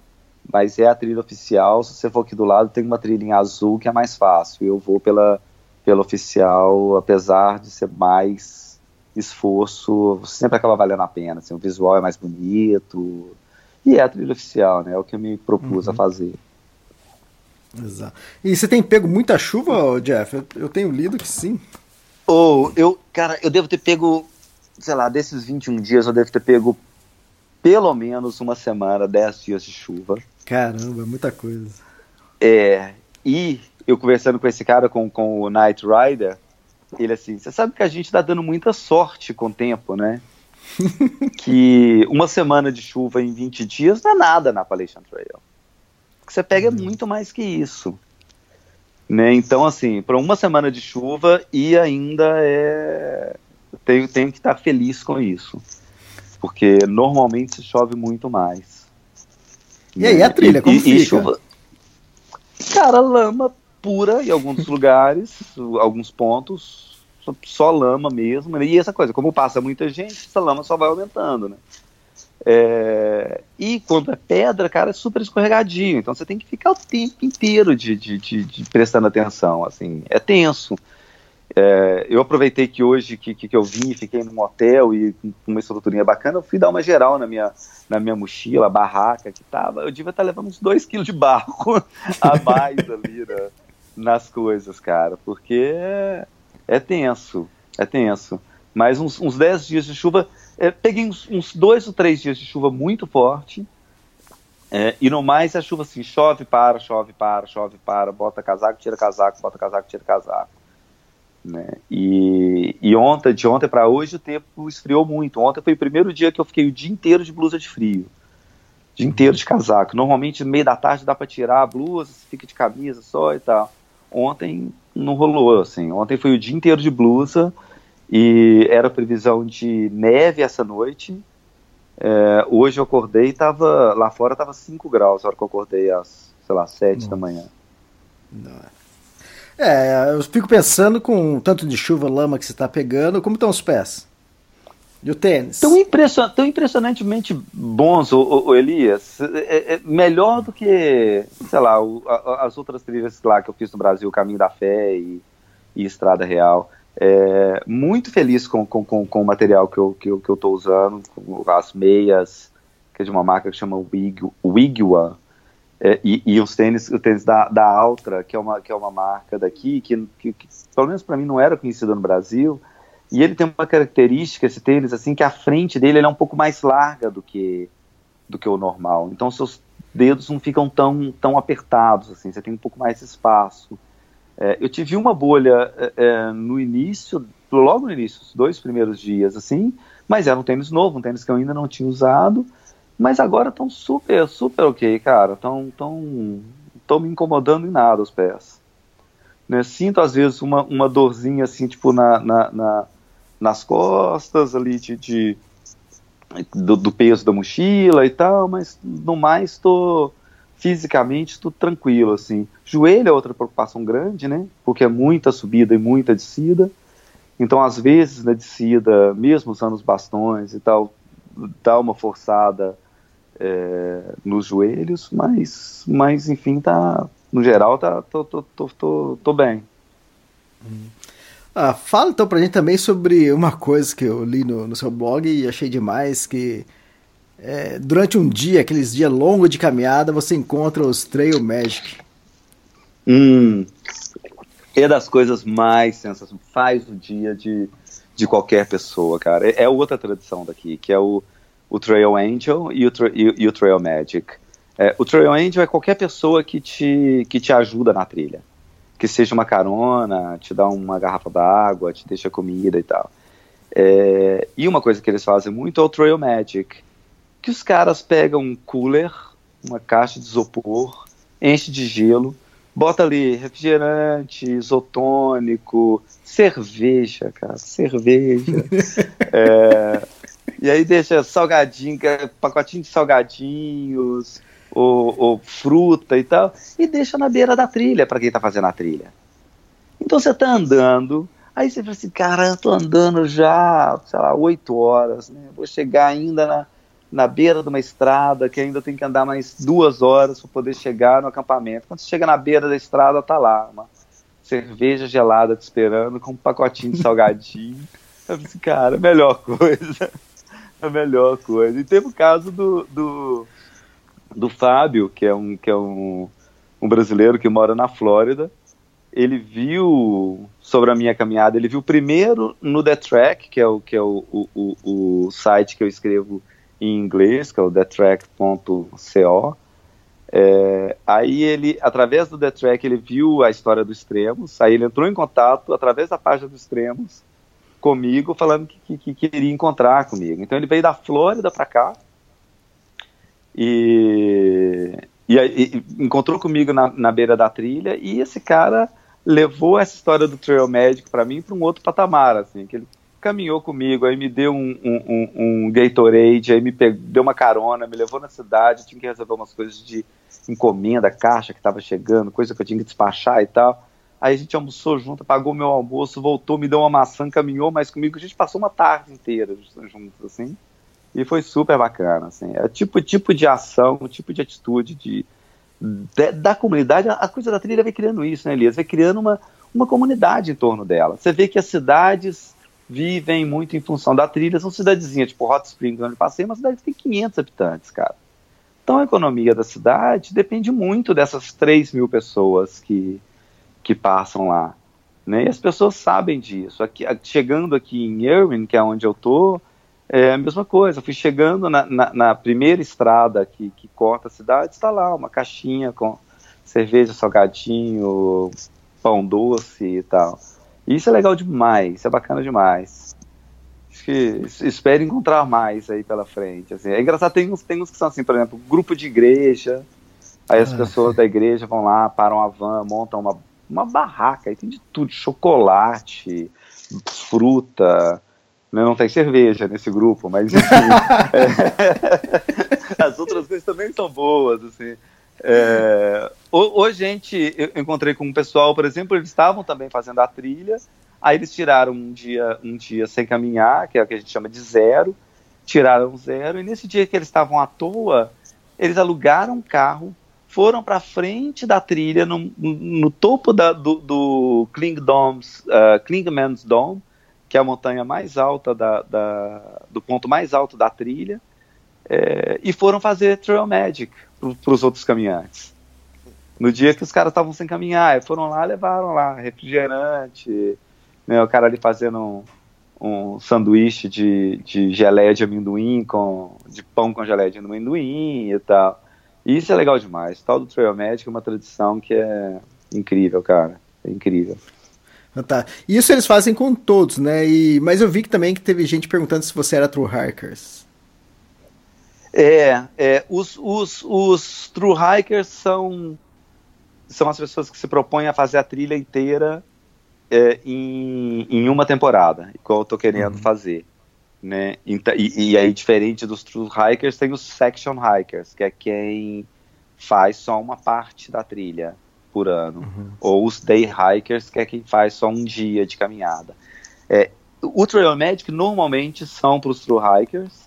mas é a trilha oficial. Se você for aqui do lado, tem uma trilha em azul que é mais fácil. Eu vou pela, pela oficial, apesar de ser mais esforço, sempre acaba valendo a pena. Assim, o visual é mais bonito. E é a trilha oficial, né? É o que eu me propus uhum. a fazer. Exato. E você tem pego muita chuva, Jeff? Eu, eu tenho lido que sim. Ou oh, eu, cara, eu devo ter pego, sei lá, desses 21 dias, eu devo ter pego pelo menos uma semana, 10 dias de chuva. Caramba, muita coisa. É, e eu conversando com esse cara, com, com o Night Rider, ele assim, você sabe que a gente tá dando muita sorte com o tempo, né? que uma semana de chuva em 20 dias não é nada na Appalachian Trail. O que você pega é muito mais que isso. Né? Então, assim, para uma semana de chuva e ainda é. Tenho, tenho que estar feliz com isso. Porque normalmente chove muito mais. E aí, a trilha, como e, fica? E chuva... Cara, lama pura em alguns lugares, alguns pontos, só, só, lama mesmo. Né? E essa coisa, como passa muita gente, essa lama só vai aumentando, né? É... E quando é pedra, cara, é super escorregadinho. Então você tem que ficar o tempo inteiro de, de, de, de prestando atenção. Assim, é tenso. É, eu aproveitei que hoje que, que, eu vim, fiquei num hotel e com uma estruturinha bacana, eu fui dar uma geral na minha, na minha mochila, barraca que tava. Eu devia estar levando uns 2 quilos de barro a mais ali né, nas coisas, cara, porque é, é, tenso, é tenso. Mas uns 10 dias de chuva, é, peguei uns, uns dois ou três dias de chuva muito forte. É, e no mais a chuva assim, chove, para, chove, para, chove, para, bota casaco, tira casaco, bota casaco, tira casaco. Né? E, e ontem, de ontem para hoje, o tempo esfriou muito. Ontem foi o primeiro dia que eu fiquei o dia inteiro de blusa de frio. Dia inteiro de casaco. Normalmente, no meio da tarde dá para tirar a blusa, fica de camisa só e tal. Ontem não rolou, assim. Ontem foi o dia inteiro de blusa e era previsão de neve essa noite. É, hoje eu acordei e tava, lá fora tava 5 graus, a hora que eu acordei às, sei lá, 7 Nossa. da manhã. Nossa. É, eu fico pensando com tanto de chuva, lama que você está pegando, como estão os pés? E o tênis? Tão, impression, tão impressionantemente bons, o, o, o Elias. É, é, melhor do que, sei lá, o, a, as outras trilhas lá que eu fiz no Brasil, Caminho da Fé e, e Estrada Real. É, muito feliz com, com, com, com, o material que eu, que, eu, que eu tô usando, as meias, que é de uma marca que chama Wigwa, é, e, e, os tênis, o tênis da, da Altra, que é uma, que é uma marca daqui, que, que, que pelo menos para mim não era conhecida no Brasil, e ele tem uma característica, esse tênis, assim, que a frente dele é um pouco mais larga do que, do que o normal. Então seus dedos não ficam tão, tão apertados, assim, você tem um pouco mais de espaço. É, eu tive uma bolha é, é, no início, logo no início, os dois primeiros dias, assim, mas era um tênis novo, um tênis que eu ainda não tinha usado, mas agora estão super, super ok, cara. Estão tão, tão me incomodando em nada os pés. Né? Sinto às vezes uma, uma dorzinha assim, tipo, na, na, na nas costas ali de, de do, do, peso da mochila e tal, mas no mais estou fisicamente estou tranquilo assim. Joelho é outra preocupação grande, né? Porque é muita subida e muita descida. Então, às vezes, na descida, mesmo usando os bastões e tal, dá uma forçada é, nos joelhos, mas, mas enfim, tá, no geral, tá, tô, tô, tô, tô, tô bem. Ah, fala então pra gente também sobre uma coisa que eu li no, no seu blog e achei demais, que é, durante um dia, aqueles dias longos de caminhada, você encontra os Trail Magic. Hum, é das coisas mais sensacionais, faz o dia de, de qualquer pessoa, cara. É, é outra tradição daqui, que é o o Trail Angel e o, e, e o Trail Magic. É, o Trail Angel é qualquer pessoa que te, que te ajuda na trilha. Que seja uma carona, te dá uma garrafa d'água, te deixa comida e tal. É, e uma coisa que eles fazem muito é o Trail Magic. Que os caras pegam um cooler, uma caixa de isopor, enche de gelo, bota ali refrigerante, isotônico, cerveja, cara, cerveja. é, e aí deixa salgadinho, é pacotinho de salgadinhos, ou, ou, fruta e tal, e deixa na beira da trilha para quem está fazendo a trilha. Então você está andando, aí você fala assim, cara, eu tô andando já, sei lá, oito horas, né? Vou chegar ainda na, na beira de uma estrada que ainda tem que andar mais duas horas para poder chegar no acampamento. Quando você chega na beira da estrada, tá lá uma cerveja gelada te esperando com um pacotinho de salgadinho. Eu assim, cara, melhor coisa. a melhor coisa. E teve o caso do, do, do Fábio, que é, um, que é um, um brasileiro que mora na Flórida. Ele viu sobre a minha caminhada, ele viu primeiro no The Track, que é o, que é o, o, o, o site que eu escrevo em inglês, que é o thetrack.co. É, aí ele, através do The Track, ele viu a história do Extremos, aí ele entrou em contato através da página do Extremos comigo, falando que, que, que queria encontrar comigo. Então ele veio da Flórida para cá e, e, e, encontrou comigo na, na beira da trilha e esse cara levou essa história do Trail Magic para mim para um outro patamar, assim, que ele caminhou comigo, aí me deu um, um, um, Gatorade, aí me pegou, deu uma carona, me levou na cidade, tinha que resolver umas coisas de encomenda, caixa que estava chegando, coisa que eu tinha que despachar e tal. Aí a gente almoçou junto, pagou meu almoço, voltou, me deu uma maçã, caminhou mais comigo. A gente passou uma tarde inteira juntos, assim. E foi super bacana, assim. É tipo, tipo de ação, tipo de atitude de, de, da comunidade. A coisa da trilha vai criando isso, né, Elias? Vai criando uma, uma comunidade em torno dela. Você vê que as cidades vivem muito em função da trilha. São cidadezinhas, tipo Hot Springs, onde passei, uma cidade que tem 500 habitantes, cara. Então a economia da cidade depende muito dessas 3 mil pessoas que que passam lá. Né? E as pessoas sabem disso. Aqui, chegando aqui em Irwin, que é onde eu tô, é a mesma coisa. fui chegando na, na, na, primeira estrada que, que corta a cidade, está lá uma caixinha com cerveja, salgadinho, pão doce e tal. E isso é legal demais, isso é bacana demais. Acho que espero encontrar mais aí pela frente. Assim. É engraçado, tem uns, tem uns que são assim, por exemplo, grupo de igreja. Aí as ah, pessoas da igreja vão lá, param a van, montam uma uma barraca, aí tem de tudo, chocolate, fruta, né? não tem cerveja nesse grupo, mas enfim, é, as outras coisas também são boas, assim. É, hoje gente, eu encontrei com um pessoal, por exemplo, eles estavam também fazendo a trilha, aí eles tiraram um dia, um dia sem caminhar, que é o que a gente chama de zero, tiraram zero, e nesse dia que eles estavam à toa, eles alugaram um carro foram para frente da trilha, no, no topo da, do, do Klingdoms, uh, Klingmans Dome, que é a montanha mais alta da, da do ponto mais alto da trilha, é, e foram fazer Trail Magic para os outros caminhantes. No dia que os caras estavam sem caminhar, foram lá, levaram lá refrigerante, né, o cara ali fazendo um, um sanduíche de, de geleia de amendoim com de pão com geleia de amendoim e tal. E isso é legal demais. O tal do Trail é uma tradição que é incrível, cara. É incrível. Ah, tá. Isso eles fazem com todos, né? E, mas eu vi que também que teve gente perguntando se você era True Hikers. É, é os, os, os True Hikers são, são as pessoas que se propõem a fazer a trilha inteira é, em, em uma temporada, igual eu tô querendo uhum. fazer. Né? E, e, aí, diferente dos True Hikers, tem os Section Hikers, que é quem faz só uma parte da trilha por ano. Uhum. Ou os Day Hikers, que é quem faz só um dia de caminhada. É, o Trail Magic normalmente são para os True Hikers,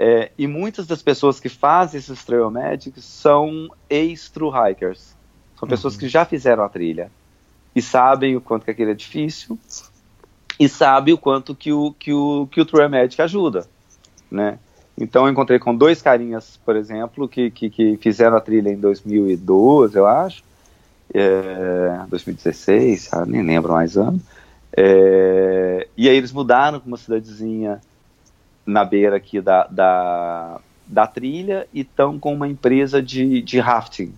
é, e muitas das pessoas que fazem esses Trail são ex-True Hikers. São uhum. pessoas que já fizeram a trilha e sabem o quanto que aquilo é difícil e sabem o quanto que o, que o, que o Magic ajuda, né? Então eu encontrei com dois carinhas, por exemplo, que, que, que fizeram a trilha em 2012, eu acho, é, 2016, ah, nem lembro mais ano, é, e aí eles mudaram para uma cidadezinha na beira aqui da, da, da trilha e estão com uma empresa de, de rafting,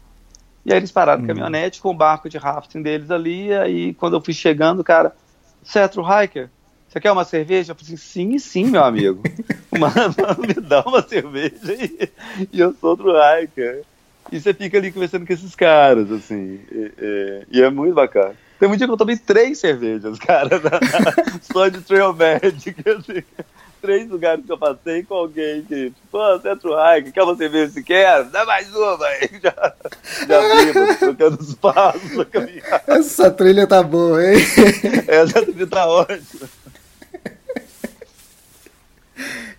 e aí eles pararam hum. caminhonete com o barco de rafting deles ali. E aí quando eu fui chegando, cara, Cetro Hiker, você quer uma cerveja? Eu falei assim, sim, sim, meu amigo. mano, me dá uma cerveja e, e eu sou outro hiker. E você fica ali conversando com esses caras, assim. E, e, e é muito bacana. Tem um dia que eu tomei três cervejas, cara, na, na, só de Trail Magic, assim três lugares que eu passei com alguém que, pô, Centro Hike, quer você ver se quer? Dá mais uma aí. Já, já vimos, trocando os passos pra caminhar. Essa trilha tá boa, hein? Essa trilha tá ótima.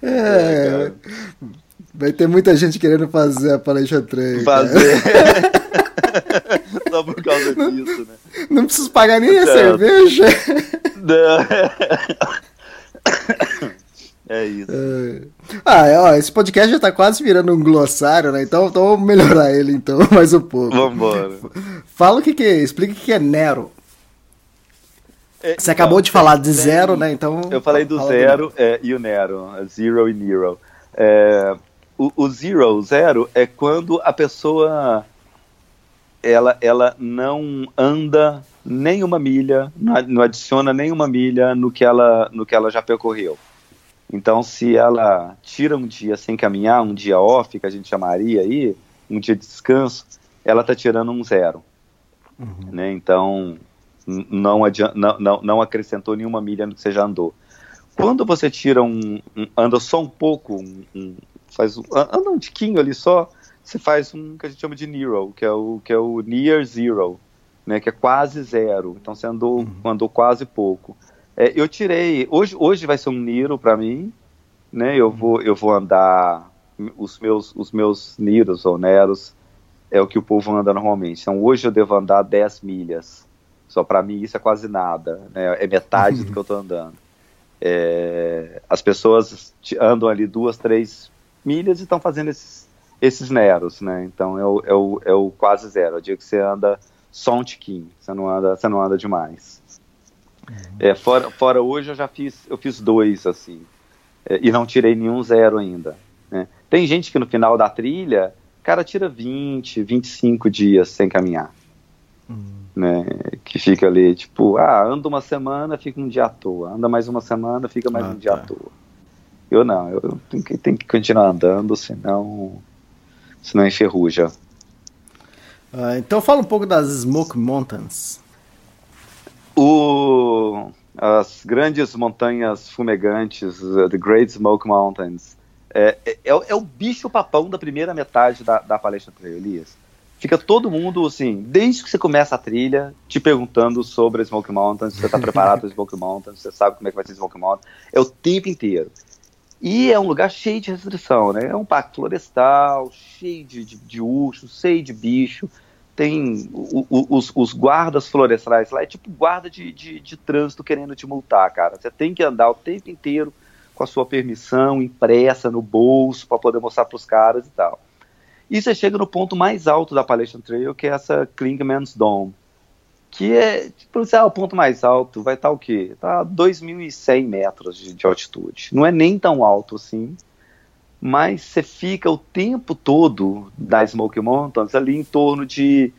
É, vai ter muita gente querendo fazer a palestra trail. Fazer. Só por causa disso, né? Não preciso pagar nem a cerveja. Não. É isso. É. Ah, é, ó, esse podcast já tá quase virando um glossário, né? Então, então vamos melhorar ele então mais um pouco. Vambora. Fala o que que é, explica o que é Nero. É, Você acabou então, de falar de zero, né? Então. Eu falei do zero é, e o Nero, Zero e Nero. É, o, o zero, zero, é quando a pessoa ela, ela não anda nenhuma milha, não adiciona nenhuma milha no que ela, no que ela já percorreu. Então, se ela tira um dia sem caminhar, um dia off, que a gente chamaria aí, um dia de descanso, ela está tirando um zero. Uhum. Né? Então, não, não, não, não, acrescentou nenhuma milha no que você já andou. Quando você tira um, um anda só um pouco, um, um, faz um, anda um tiquinho ali só, você faz um que a gente chama de Nero, que é o, que é o Near Zero, né, que é quase zero. Então você andou, uhum. andou quase pouco. É, eu tirei. Hoje, hoje vai ser um Niro para mim, né? Eu vou, eu vou andar os meus, os meus Niros ou Neros é o que o povo anda normalmente. Então hoje eu devo andar 10 milhas. Só para mim isso é quase nada, né? É metade do que eu tô andando. É, as pessoas andam ali duas, três milhas e estão fazendo esses, esses Neros, né? Então é o, é, o, é o quase zero. É o dia que você anda só um tiquinho, você não anda, você não anda demais. É, fora, fora hoje eu já fiz, eu fiz dois, assim, é, e não tirei nenhum zero ainda. Né? Tem gente que no final da trilha, cara tira 20, 25 dias sem caminhar. Uhum. Né? Que fica ali, tipo, ah, anda uma semana, fica um dia à toa. Anda mais uma semana, fica mais ah, um dia tá. à toa. Eu não, eu tenho que, tenho que continuar andando, senão, senão enferruja. Ah, então fala um pouco das Smoke Mountains. O, as grandes montanhas fumegantes, uh, The Great Smoke Mountains, é, é, é, o bicho papão da primeira metade da, da palestra Trail, Elias. Fica todo mundo, assim, desde que você começa a trilha, te perguntando sobre Smoke Mountains, você está preparado para Smoke Mountains, você sabe como é que vai ser Smoke Mountains, é o tempo inteiro. E é um lugar cheio de restrição, né? É um parque florestal, cheio de, de, de urso, cheio de bicho. Tem o, o, os, os, guardas florestais lá, é tipo guarda de, de, de trânsito querendo te multar, cara. Você tem que andar o tempo inteiro com a sua permissão impressa no bolso para poder mostrar para os caras e tal. E você chega no ponto mais alto da Appalachian Trail, que é essa Klingman's Dome que é, tipo, ah, o ponto mais alto vai estar tá o quê? Tá 2.100 metros de, de, altitude. Não é nem tão alto assim, mas você fica o tempo todo da Smoky Mountains ali em torno de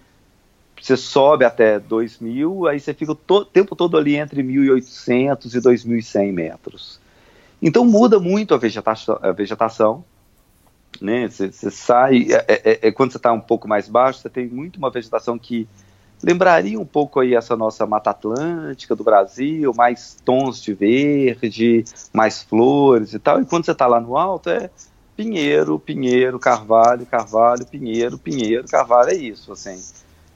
você sobe até 2.000, aí você fica o to tempo todo ali entre 1.800 e 2.100 metros. Então muda muito a vegetação, a vegetação né? Você, sai, é, é, é, quando você está um pouco mais baixo, você tem muito uma vegetação que lembraria um pouco aí essa nossa Mata Atlântica do Brasil, mais tons de verde, mais flores e tal. E quando você está lá no alto é pinheiro, pinheiro, carvalho, carvalho, pinheiro, pinheiro, carvalho, é isso, assim.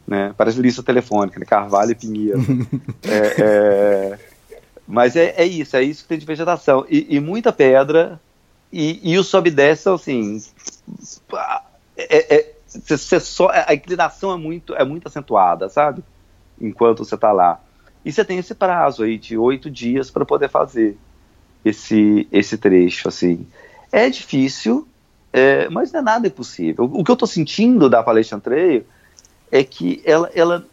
Né? Parece lista telefônica, né? Carvalho e pinheiro. é, é... Mas é, é, isso, é isso que tem de vegetação. E, e muita pedra, e, e o sobe e desce, assim, é, é você só, a inclinação é muito, é muito acentuada, sabe? Enquanto você está lá. E você tem esse prazo aí de oito dias para poder fazer esse, esse trecho, assim. É difícil, é, mas não é nada impossível. O que eu estou sentindo da Palestra Trail é que ela, ela,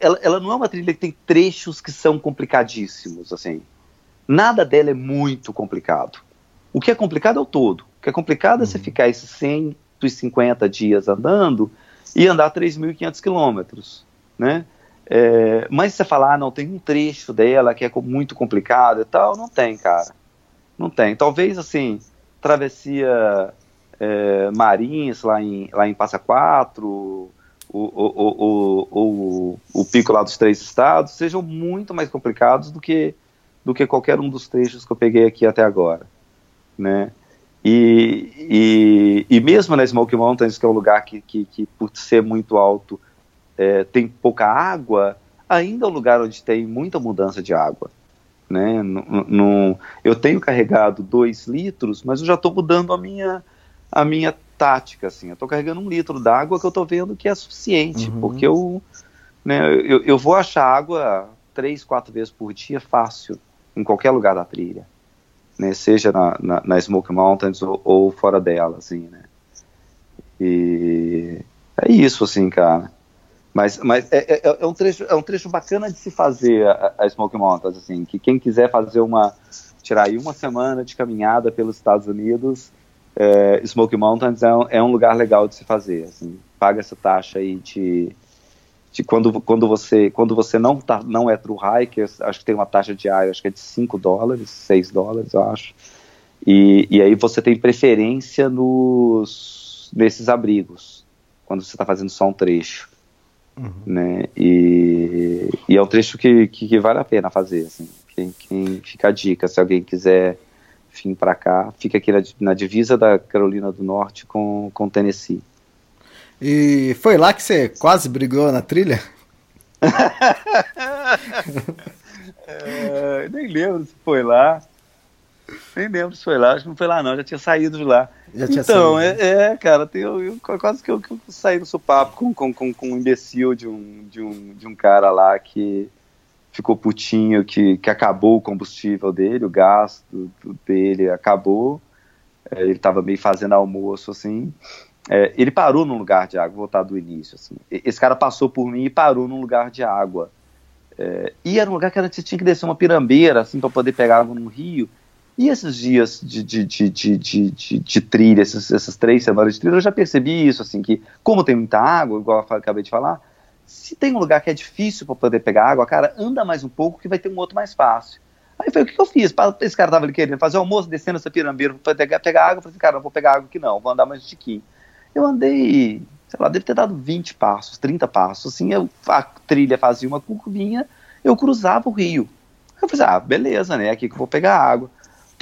ela, ela não é uma trilha que tem trechos que são complicadíssimos, assim. Nada dela é muito complicado. O que é complicado é o todo. O que é complicado uhum. é você uhum. ficar esses 100, 150 dias andando e andar 3.500 quilômetros, né? É, mas você falar, ah, não, tem um trecho dela que é muito complicado e tal, não tem, cara. Não tem. Talvez, assim, travessia é, Marins, lá em, lá em Passa Quatro, o, o, o, o, pico lá dos três estados, sejam muito mais complicados do que, do que qualquer um dos trechos que eu peguei aqui até agora, né? E, e, e, mesmo na Smoky Mountains, que é um lugar que, que, que por ser muito alto, é, tem pouca água, ainda é um lugar onde tem muita mudança de água. Né? No, no, eu tenho carregado 2 litros, mas eu já estou mudando a minha, a minha tática. Assim. Eu estou carregando um litro d'água que eu estou vendo que é suficiente, uhum. porque eu, né, eu, eu vou achar água três, quatro vezes por dia fácil, em qualquer lugar da trilha né, seja na, na, na Smoke Mountains ou, ou, fora dela, assim, né. E é isso, assim, cara. Mas, mas é, é, é um trecho, é um trecho bacana de se fazer a, a Smoke Mountains, assim, que quem quiser fazer uma, tirar aí uma semana de caminhada pelos Estados Unidos, é, Smoke Mountains é um, é um lugar legal de se fazer, assim, paga essa taxa aí de de quando, quando você quando você não tá, não é true hiker, acho que tem uma taxa diária, acho que é de 5 dólares, 6 dólares, eu acho. E, e aí você tem preferência nos nesses abrigos, quando você está fazendo só um trecho. Uhum. Né? E, e, é um trecho que, que, que, vale a pena fazer. Assim. Quem, quem fica a dica, se alguém quiser vir para cá, fica aqui na, na divisa da Carolina do Norte com, com Tennessee. E foi lá que você quase brigou na trilha? é, nem lembro se foi lá. Nem lembro se foi lá, acho que não foi lá não, já tinha saído de lá. Já tinha então, saído. É, é, cara, tem, eu, eu, quase que eu, que eu saí no supapo com, com, com, com um imbecil de um, de, um, de um cara lá que ficou putinho, que, que acabou o combustível dele, o gasto dele acabou. É, ele tava meio fazendo almoço assim. É, ele parou num lugar de água, vou voltar do início. Assim. Esse cara passou por mim e parou num lugar de água. É, e era um lugar que você tinha que descer uma pirambeira assim, para poder pegar água no rio. E esses dias de, de, de, de, de, trilha, essas, essas três semanas de trilha, eu já percebi isso, assim, que como tem muita água, igual eu acabei de falar, se tem um lugar que é difícil para poder pegar água, cara, anda mais um pouco que vai ter um outro mais fácil. Aí foi o que eu fiz? Esse cara tava ali querendo fazer almoço, descendo essa pirambeira para pegar, pegar água, eu falei assim, cara, não vou pegar água aqui não, vou andar mais um tiquinho. Eu andei, sei lá, deve ter dado 20 passos, 30 passos, assim, eu, a trilha fazia uma curvinha, eu cruzava o rio. Eu falei, ah, beleza, né, aqui que eu vou pegar água.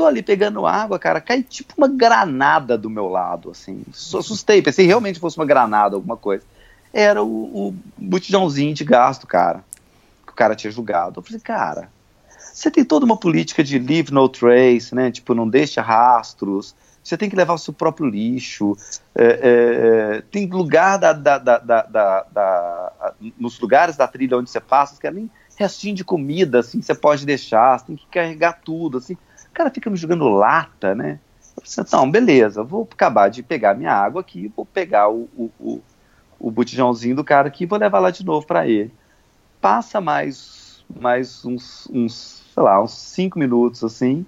Tô ali pegando água, cara, cai tipo uma granada do meu lado, assim, assustei, pensei realmente fosse uma granada, alguma coisa. Era o, o botijãozinho de gasto, cara, que o cara tinha julgado. Eu falei, cara, você tem toda uma política de leave no trace, né? Tipo, não deixa rastros. Você tem que levar o seu próprio lixo. É, é, tem lugar da, da, da, nos lugares da trilha onde você passa, que é nem restinho de comida, assim, você pode deixar, você tem que carregar tudo, assim. Cara fica me jogando lata, né? Eu pensei, então, beleza, vou acabar de pegar minha água aqui, vou pegar o, o, o, o botijãozinho do cara aqui e vou levar lá de novo para ele. Passa mais, mais uns, uns, sei lá, uns cinco minutos, assim,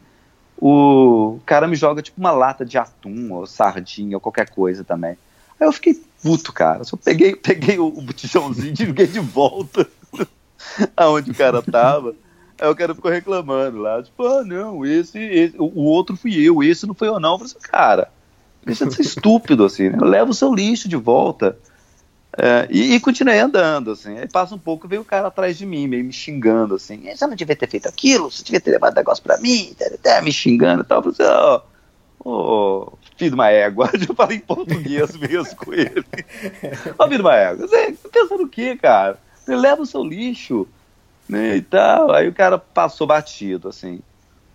o cara me joga tipo uma lata de atum ou sardinha ou qualquer coisa também. Aí eu fiquei puto, cara. Só peguei, peguei o, o botijãozinho e joguei de volta aonde o cara tava. Aí o cara ficou reclamando lá, tipo, ah, não, esse, esse, o outro fui eu, esse não foi eu não. Eu falei assim, cara, deixa de ser estúpido, assim, né? Leva o seu lixo de volta. É, e, e, continuei andando, assim. Aí passa um pouco, veio o cara atrás de mim, meio me xingando, assim. Você não devia ter feito aquilo, você devia ter levado negócio pra mim, até me xingando e tal. Eu falei assim, ó, oh, oh, filho de uma égua. Eu falei em português mesmo com ele. Ó, oh, filho de uma égua, você tá pensando o quê, cara? Ele leva o seu lixo, né, e tal. Aí o cara passou batido, assim.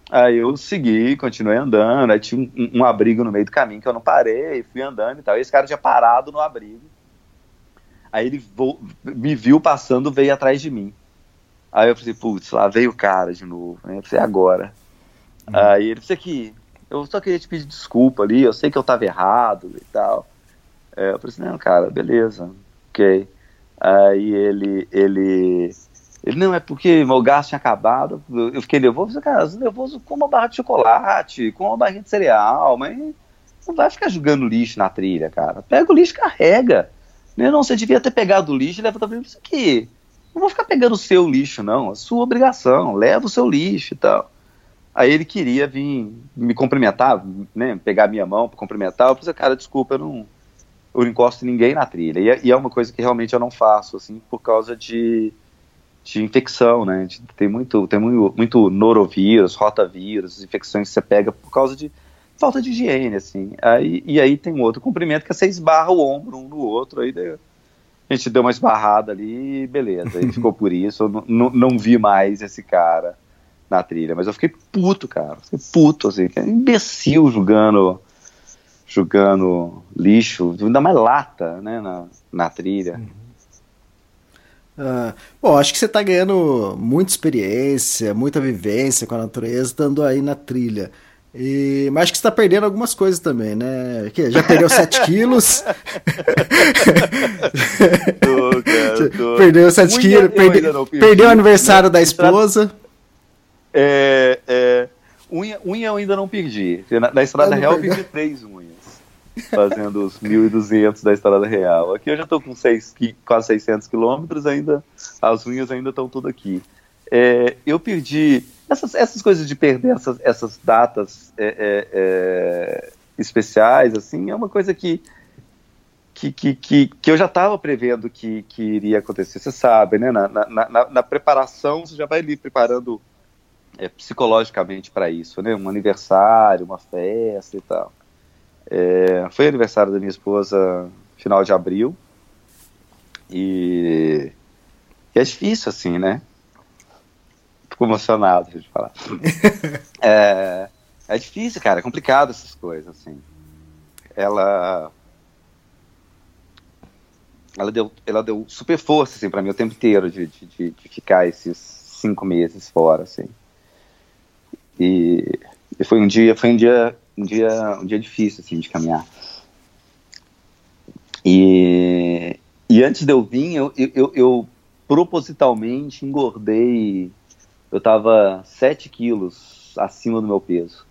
Aí eu segui, continuei andando, aí tinha um, um abrigo no meio do caminho que eu não parei, fui andando e tal. E esse cara tinha parado no abrigo Aí ele me viu passando, veio atrás de mim. Aí eu falei, putz, lá veio o cara de novo. Né? Eu falei, agora. Uhum. Aí ele disse aqui, eu só queria te pedir desculpa ali, eu sei que eu tava errado e tal. É, eu falei assim, não, cara, beleza, ok. Aí ele, ele, ele, não, é porque meu gás tinha acabado, eu fiquei nervoso, cara, nervoso com uma barra de chocolate, com uma barrinha de cereal, mas não vai ficar jogando lixo na trilha, cara. Pega o lixo carrega. Não, você devia ter pegado o lixo e leva para isso aqui. Não vou ficar pegando o seu lixo, não. É sua obrigação. Leva o seu lixo e tal. Aí ele queria vir me cumprimentar, né? Pegar minha mão para cumprimentar. Eu falei, cara, desculpa, eu não, eu não encosto ninguém na trilha. E é, e é, uma coisa que realmente eu não faço, assim, por causa de, de infecção, né? De, tem muito, tem muito, muito norovírus, rotavírus, infecções que você pega por causa de falta de higiene, assim. Aí, e aí tem um outro cumprimento que é você esbarra o ombro um no outro, aí a gente deu uma esbarrada ali e beleza, aí ficou por isso, eu não, não vi mais esse cara na trilha, mas eu fiquei puto, cara, fiquei puto, assim, imbecil jogando jogando lixo, ainda mais lata, né, na, na trilha. Uh, bom, acho que você está ganhando muita experiência, muita vivência com a natureza, estando aí na trilha. E, mas acho que você está perdendo algumas coisas também, né? Que, já perdeu 7 quilos. tô, cara, tô. Perdeu 7 quilos. Perde, perdeu o aniversário da esposa. É, é, unha, unha eu ainda não perdi. Na, na Estrada Real eu perdi 3 unhas. Fazendo os 1.200 da Estrada Real. Aqui eu já estou com seis, quase 600 quilômetros, ainda, as unhas ainda estão tudo aqui. É, eu perdi essas, essas coisas de perder essas, essas datas é, é, é, especiais, assim, é uma coisa que, que, que, que, que eu já estava prevendo que, que iria acontecer. Você sabe, né? Na, na, na, na preparação, você já vai ali preparando é, psicologicamente para isso, né? Um aniversário, uma festa e tal. É, foi aniversário da minha esposa final de abril e, e é difícil assim, né? Fico emocionado de falar. é, é difícil, cara, é complicado essas coisas, assim. Ela. Ela deu, ela deu super força, assim, pra mim o tempo inteiro de, de, de ficar esses cinco meses fora, assim. E, e, foi um dia, foi um dia, um dia, um dia difícil, assim, de caminhar. E, e antes de eu vir, eu, eu, eu propositalmente engordei eu estava 7 quilos acima do meu peso.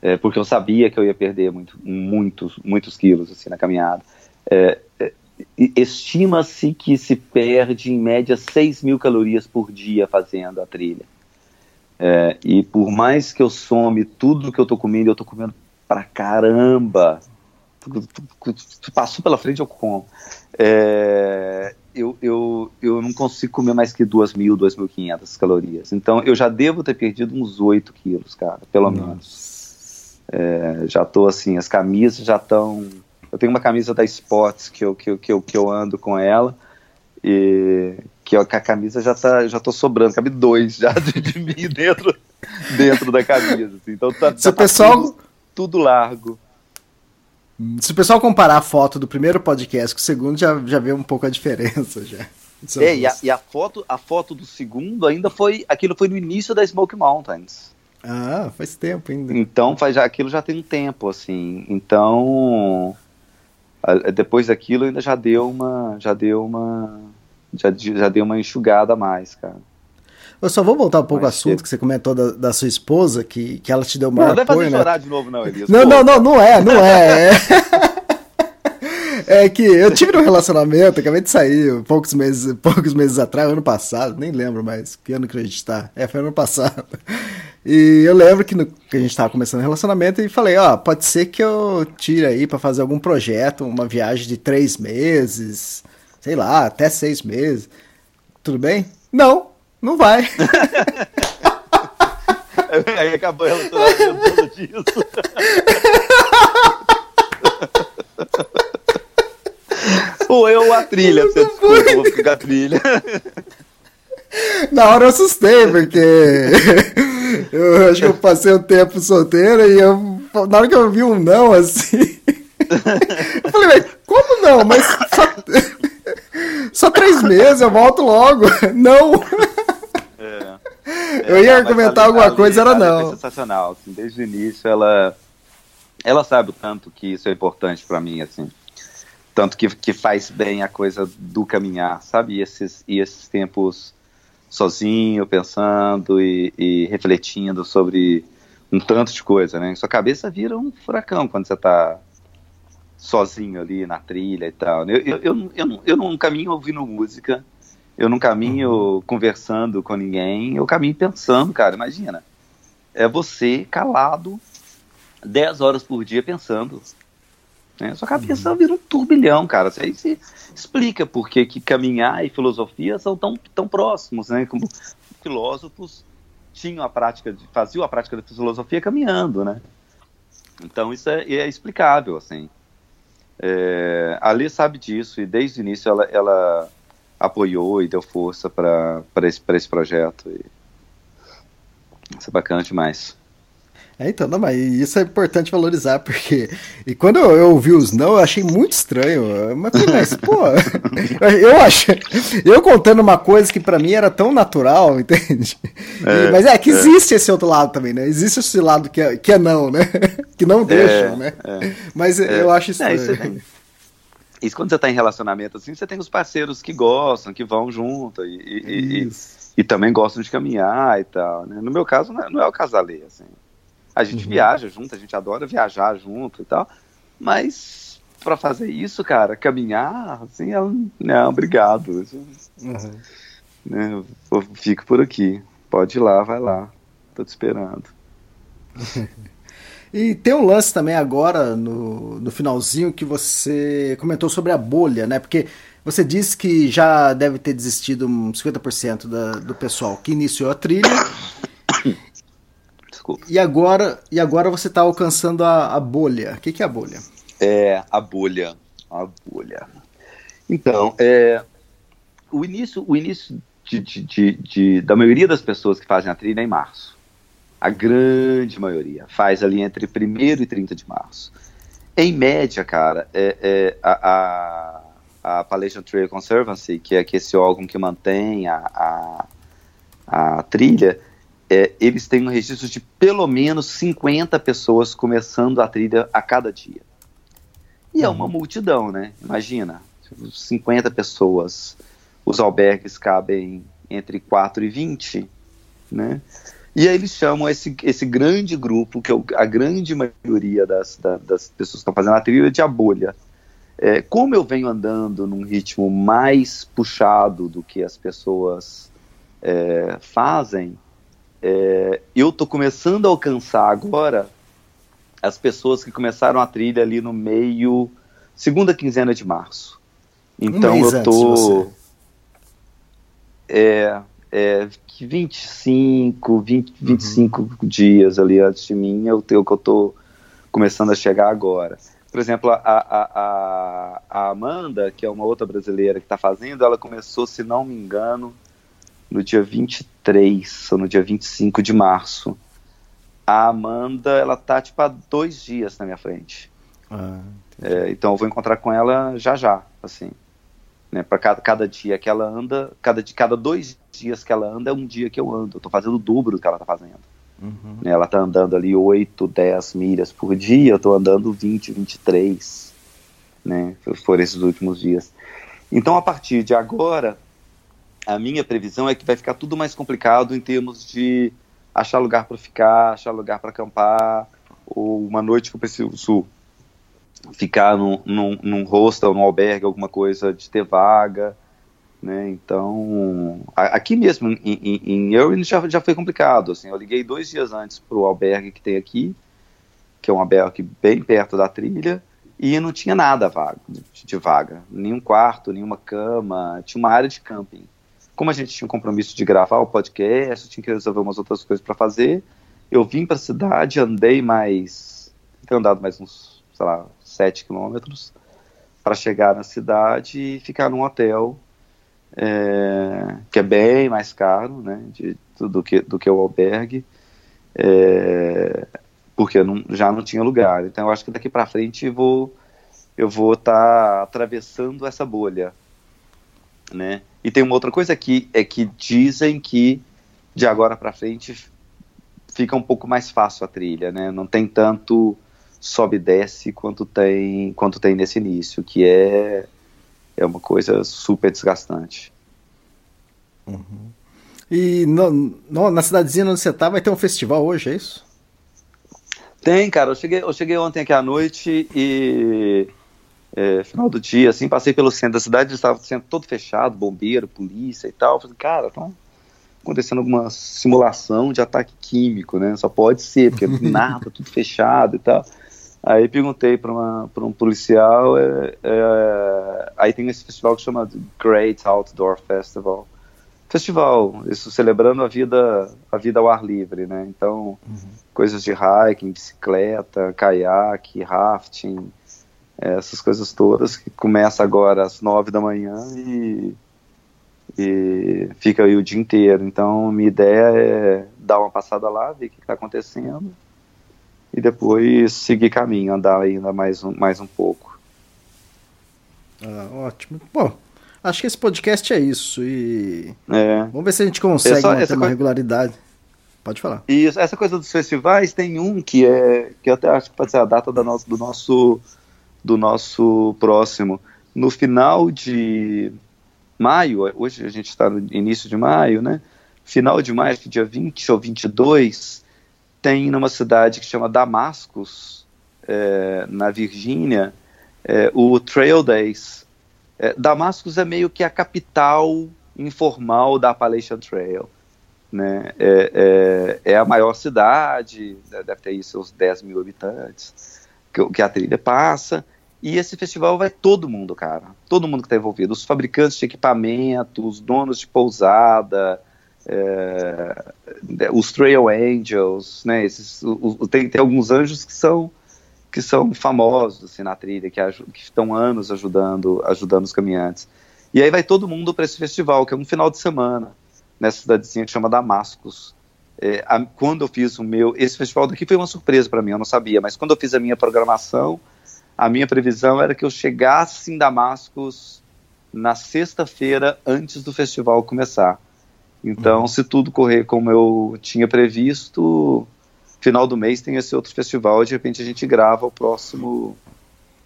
É, porque eu sabia que eu ia perder muito, muitos, muitos quilos assim, na caminhada. É, é, Estima-se que se perde em média 6 mil calorias por dia fazendo a trilha. É, e por mais que eu some tudo que eu tô comendo, eu tô comendo pra caramba. Passou pela frente, eu como. É, eu, eu, eu não consigo comer mais que 2.000, 2.500 calorias. Então eu já devo ter perdido uns 8 quilos, cara, pelo Nossa. menos. É, já tô assim, as camisas já estão. Eu tenho uma camisa da Sports que eu, que, eu, que, eu, que eu ando com ela. E, que, ó, que a camisa já tá, já tô sobrando, cabe dois já de, de mim dentro, dentro da camisa. Assim. Então tá, Se o tá pessoal- tudo, tudo largo. Se o pessoal comparar a foto do primeiro podcast com o segundo, já, já vê um pouco a diferença já. É, e a, e a foto, a foto do segundo ainda foi, aquilo foi no início da Smoke Mountains. Ah, faz tempo ainda. Então faz, já, aquilo já tem um tempo, assim. Então a- depois daquilo ainda já deu uma, já deu uma, já, já deu uma enxugada a mais, cara. Eu só vou voltar um pouco ao assunto que você comentou da, da sua esposa, que, que ela te deu Não, maior não vai fazer apoio, né? chorar de novo, não, Elias. Não, não, não, não é, não é. É, é que eu tive um relacionamento, acabei de sair poucos meses, poucos meses atrás, ano passado, nem lembro mais que ano que a gente tá. É, foi ano passado. E eu lembro que, no, que a gente tava começando o relacionamento e falei, ó, pode ser que eu tire aí pra fazer algum projeto, uma viagem de três meses, sei lá, até seis meses. Tudo bem? Não, não vai. Aí acabou por causa disso. Ou eu ou a trilha, você desculpa, eu vou ficar a trilha. Na hora eu assustei, porque eu acho que eu passei um tempo solteiro e eu, na hora que eu vi um não, assim, eu falei, mas como não? Mas só, só três meses, eu volto logo. Não. Eu ia É, argumentar alguma a Lê- coisa, era não. Foi sensacional, assim, desde o início ela ela sabe o tanto que isso é importante pra mim, assim. Tanto que, que faz bem a coisa do caminhar, sabe? E esses, e esses tempos sozinho, pensando e, e refletindo sobre um tanto de coisa, né? Sua cabeça vira um furacão quando você tá sozinho ali na trilha e tal. Eu, eu, eu, não- eu, não, eu não caminho ouvindo música, eu não caminho conversando com ninguém, eu caminho pensando, cara, imagina. É você calado 10 horas por dia pensando. Né? Sua cabeça vira um turbilhão, cara. Isso aí se explica por que que caminhar e filosofia são tão, tão próximos, né? Como filósofos tinham a prática, de, faziam a prática da filosofia caminhando, né? Então isso é, é explicável, assim. É, a Lê sabe disso e desde o início ela, ela apoiou e deu força para esse, esse projeto. E... Isso é bacana demais. É, então, não, mas isso é importante valorizar, porque. E quando eu, eu ouvi os não, eu achei muito estranho. Mas, mas pô, eu acho. Eu contando uma coisa que pra mim era tão natural, entende? E- É, mas é que é. existe esse outro lado também, né? Existe esse lado que é, que é não, né? Que não deixam, né? é. Mas É. eu acho É, estranho. isso, tem- isso quando você está em relacionamento assim, você tem os parceiros que gostam, que vão junto e, e- e- e- e também gostam de caminhar e tal. né? No meu caso, não é, não é o casalê, assim. A gente Uhum. viaja junto, a gente adora viajar junto e tal, mas para fazer isso, cara, caminhar, assim, é um- não, obrigado. Isso, Uhum. né, eu fico por aqui. Pode ir lá, vai lá. Tô te esperando. E tem um lance também agora no, no finalzinho que você comentou sobre a bolha, né? Porque você disse que já deve ter desistido uns 50% da, do pessoal que iniciou a trilha Desculpa. e agora, e agora você está alcançando a, a bolha. O que, que é a bolha? É, a bolha. A bolha. Então, é, o início, o início de, de- de- da maioria das pessoas que fazem a trilha é em março. A grande maioria faz ali entre 1 e 30 de março. Em média, cara, é, é, a, a, a Appalachian Trail Conservancy, que é que esse órgão que mantém a, a, a trilha, é, eles têm um registro de pelo menos 50 pessoas começando a trilha a cada dia. E é uma multidão, né? Imagina, 50 pessoas. Os albergues cabem entre 4 e 20, né? E aí eles chamam esse, esse grande grupo, que é a grande maioria das, da- das pessoas que estão fazendo a trilha, de a bolha. É, como eu venho andando num ritmo mais puxado do que as pessoas é, fazem, é, eu tô começando a alcançar agora as pessoas que começaram a trilha ali no meio, segunda quinzena de março. Então mês eu tô. É, é, que 25, 20, Uhum. 25 dias ali antes de mim é o teu que eu tô começando a chegar agora. por exemplo, a, a, a, a Amanda, que é uma outra brasileira que está fazendo, ela começou, se não me engano, no dia 23 ou no dia 25 de março. A Amanda, ela tá tipo há dois dias na minha frente. Ah, É, então eu vou encontrar com ela já já, assim. Né, para cada, cada dia que ela anda, cada, de cada dois dias que ela anda é um dia que eu ando. Eu tô fazendo o dobro do que ela tá fazendo. uhum. Né, ela tá andando ali 8, 10 milhas por dia, eu tô andando 20, 23, né? Foram esses últimos dias. Então, a partir de agora, a minha previsão é que vai ficar tudo mais complicado em termos de achar lugar para ficar, achar lugar para acampar, ou uma noite que eu preciso ficar num, num, num hostel, num albergue, alguma coisa de ter vaga, né? Então, aqui mesmo em, em, já, já foi complicado, assim, eu liguei dois dias antes pro albergue que tem aqui, que é um albergue bem perto da trilha, e não tinha nada vaga, de, de vaga, nenhum quarto, nenhuma cama, tinha uma área de camping. Como a gente tinha um compromisso de gravar o podcast, tinha que resolver umas outras coisas para fazer, eu vim para a cidade, andei mais, tenho andado mais uns, sei lá, sete quilômetros para chegar na cidade e ficar num hotel é, que é bem mais caro, né, de, do, que, do que o albergue, é, porque não, já não tinha lugar. Então eu acho que daqui para frente vou eu vou estar atravessando essa bolha, né? E tem uma outra coisa aqui é que dizem que de agora para frente fica um pouco mais fácil a trilha, né? Não tem tanto sobe e desce quanto tem quanto tem nesse início, que é é uma coisa super desgastante. E no- no- na cidadezinha onde você tá, vai ter um festival hoje, é isso? Tem, cara. Eu cheguei, eu cheguei ontem aqui à noite e é, final do dia, assim, passei pelo centro da cidade, estava sendo todo fechado, bombeiro, polícia e tal. Falei, cara, tá acontecendo alguma simulação de ataque químico, né? Só pode ser, porque nada, tudo fechado e tal. Aí perguntei para um policial, é, é, aí tem esse festival que chama Great Outdoor Festival. Festival, isso celebrando a vida, a vida ao ar livre, né? Então, coisas de hiking, bicicleta, caiaque, rafting, essas coisas todas que começa agora às nove da manhã e, e fica aí o dia inteiro. Então, minha ideia é dar uma passada lá, ver o que está acontecendo e depois seguir caminho, andar ainda mais um, mais um pouco. Ah, ótimo. Bom, acho que esse podcast é isso. E É. vamos ver se a gente consegue Essa- manter essa uma coisa- regularidade. Pode falar. E essa coisa dos festivais tem um que é que eu até acho que pode ser a data da nosso, do nosso do nosso próximo. No final de maio, hoje a gente está no início de maio, né? Final de maio, dia 20 ou 22, tem numa cidade que chama Damascus, é, na Virgínia, é, o Trail Days. É, Damascus é meio que a capital informal da Appalachian Trail né? É, é, é a maior cidade, né, deve ter aí seus 10 mil habitantes, que, que a trilha passa. E esse festival vai todo mundo, cara. Todo mundo que está envolvido. Os fabricantes de equipamento, os donos de pousada, é, os Trail Angels, né? Esses, o, o, tem, tem alguns anjos que são que são famosos assim, na trilha, que, que estão anos ajudando, ajudando os caminhantes. E aí vai todo mundo para esse festival, que é um final de semana nessa cidadezinha que chama Damascus. É, a- quando eu fiz o meu. Esse festival daqui foi uma surpresa para mim, eu não sabia, mas quando eu fiz a minha programação, a minha previsão era que eu chegasse em Damascus na sexta-feira antes do festival começar. Então, se tudo correr como eu tinha previsto, final do mês tem esse outro festival e de repente a gente grava o próximo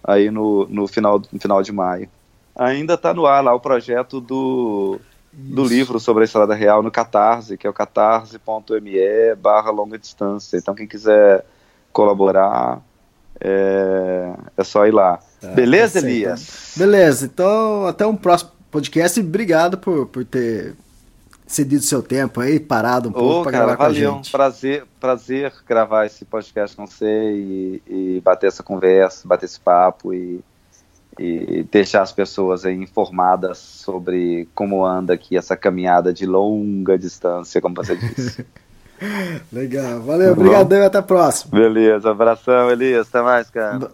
aí no, no, final, no final de maio. Ainda está no ar lá o projeto do, do livro sobre a Estrada Real no Catarse, que é o catarse.me barra longa distância. Então quem quiser colaborar, é, é só ir lá. Beleza, tá certo. Elias? Beleza, então até um próximo podcast obrigado por, por ter cedido seu tempo aí, parado um pouco Ô, para gravar com a valeu. gente. Prazer, prazer gravar esse podcast com você e, e bater essa conversa, bater esse papo e, e deixar as pessoas informadas sobre como anda aqui essa caminhada de longa distância, como você disse. Legal, valeu, Tá bom. obrigadão e até a próxima. Beleza, abração, Elias. Até mais, cara.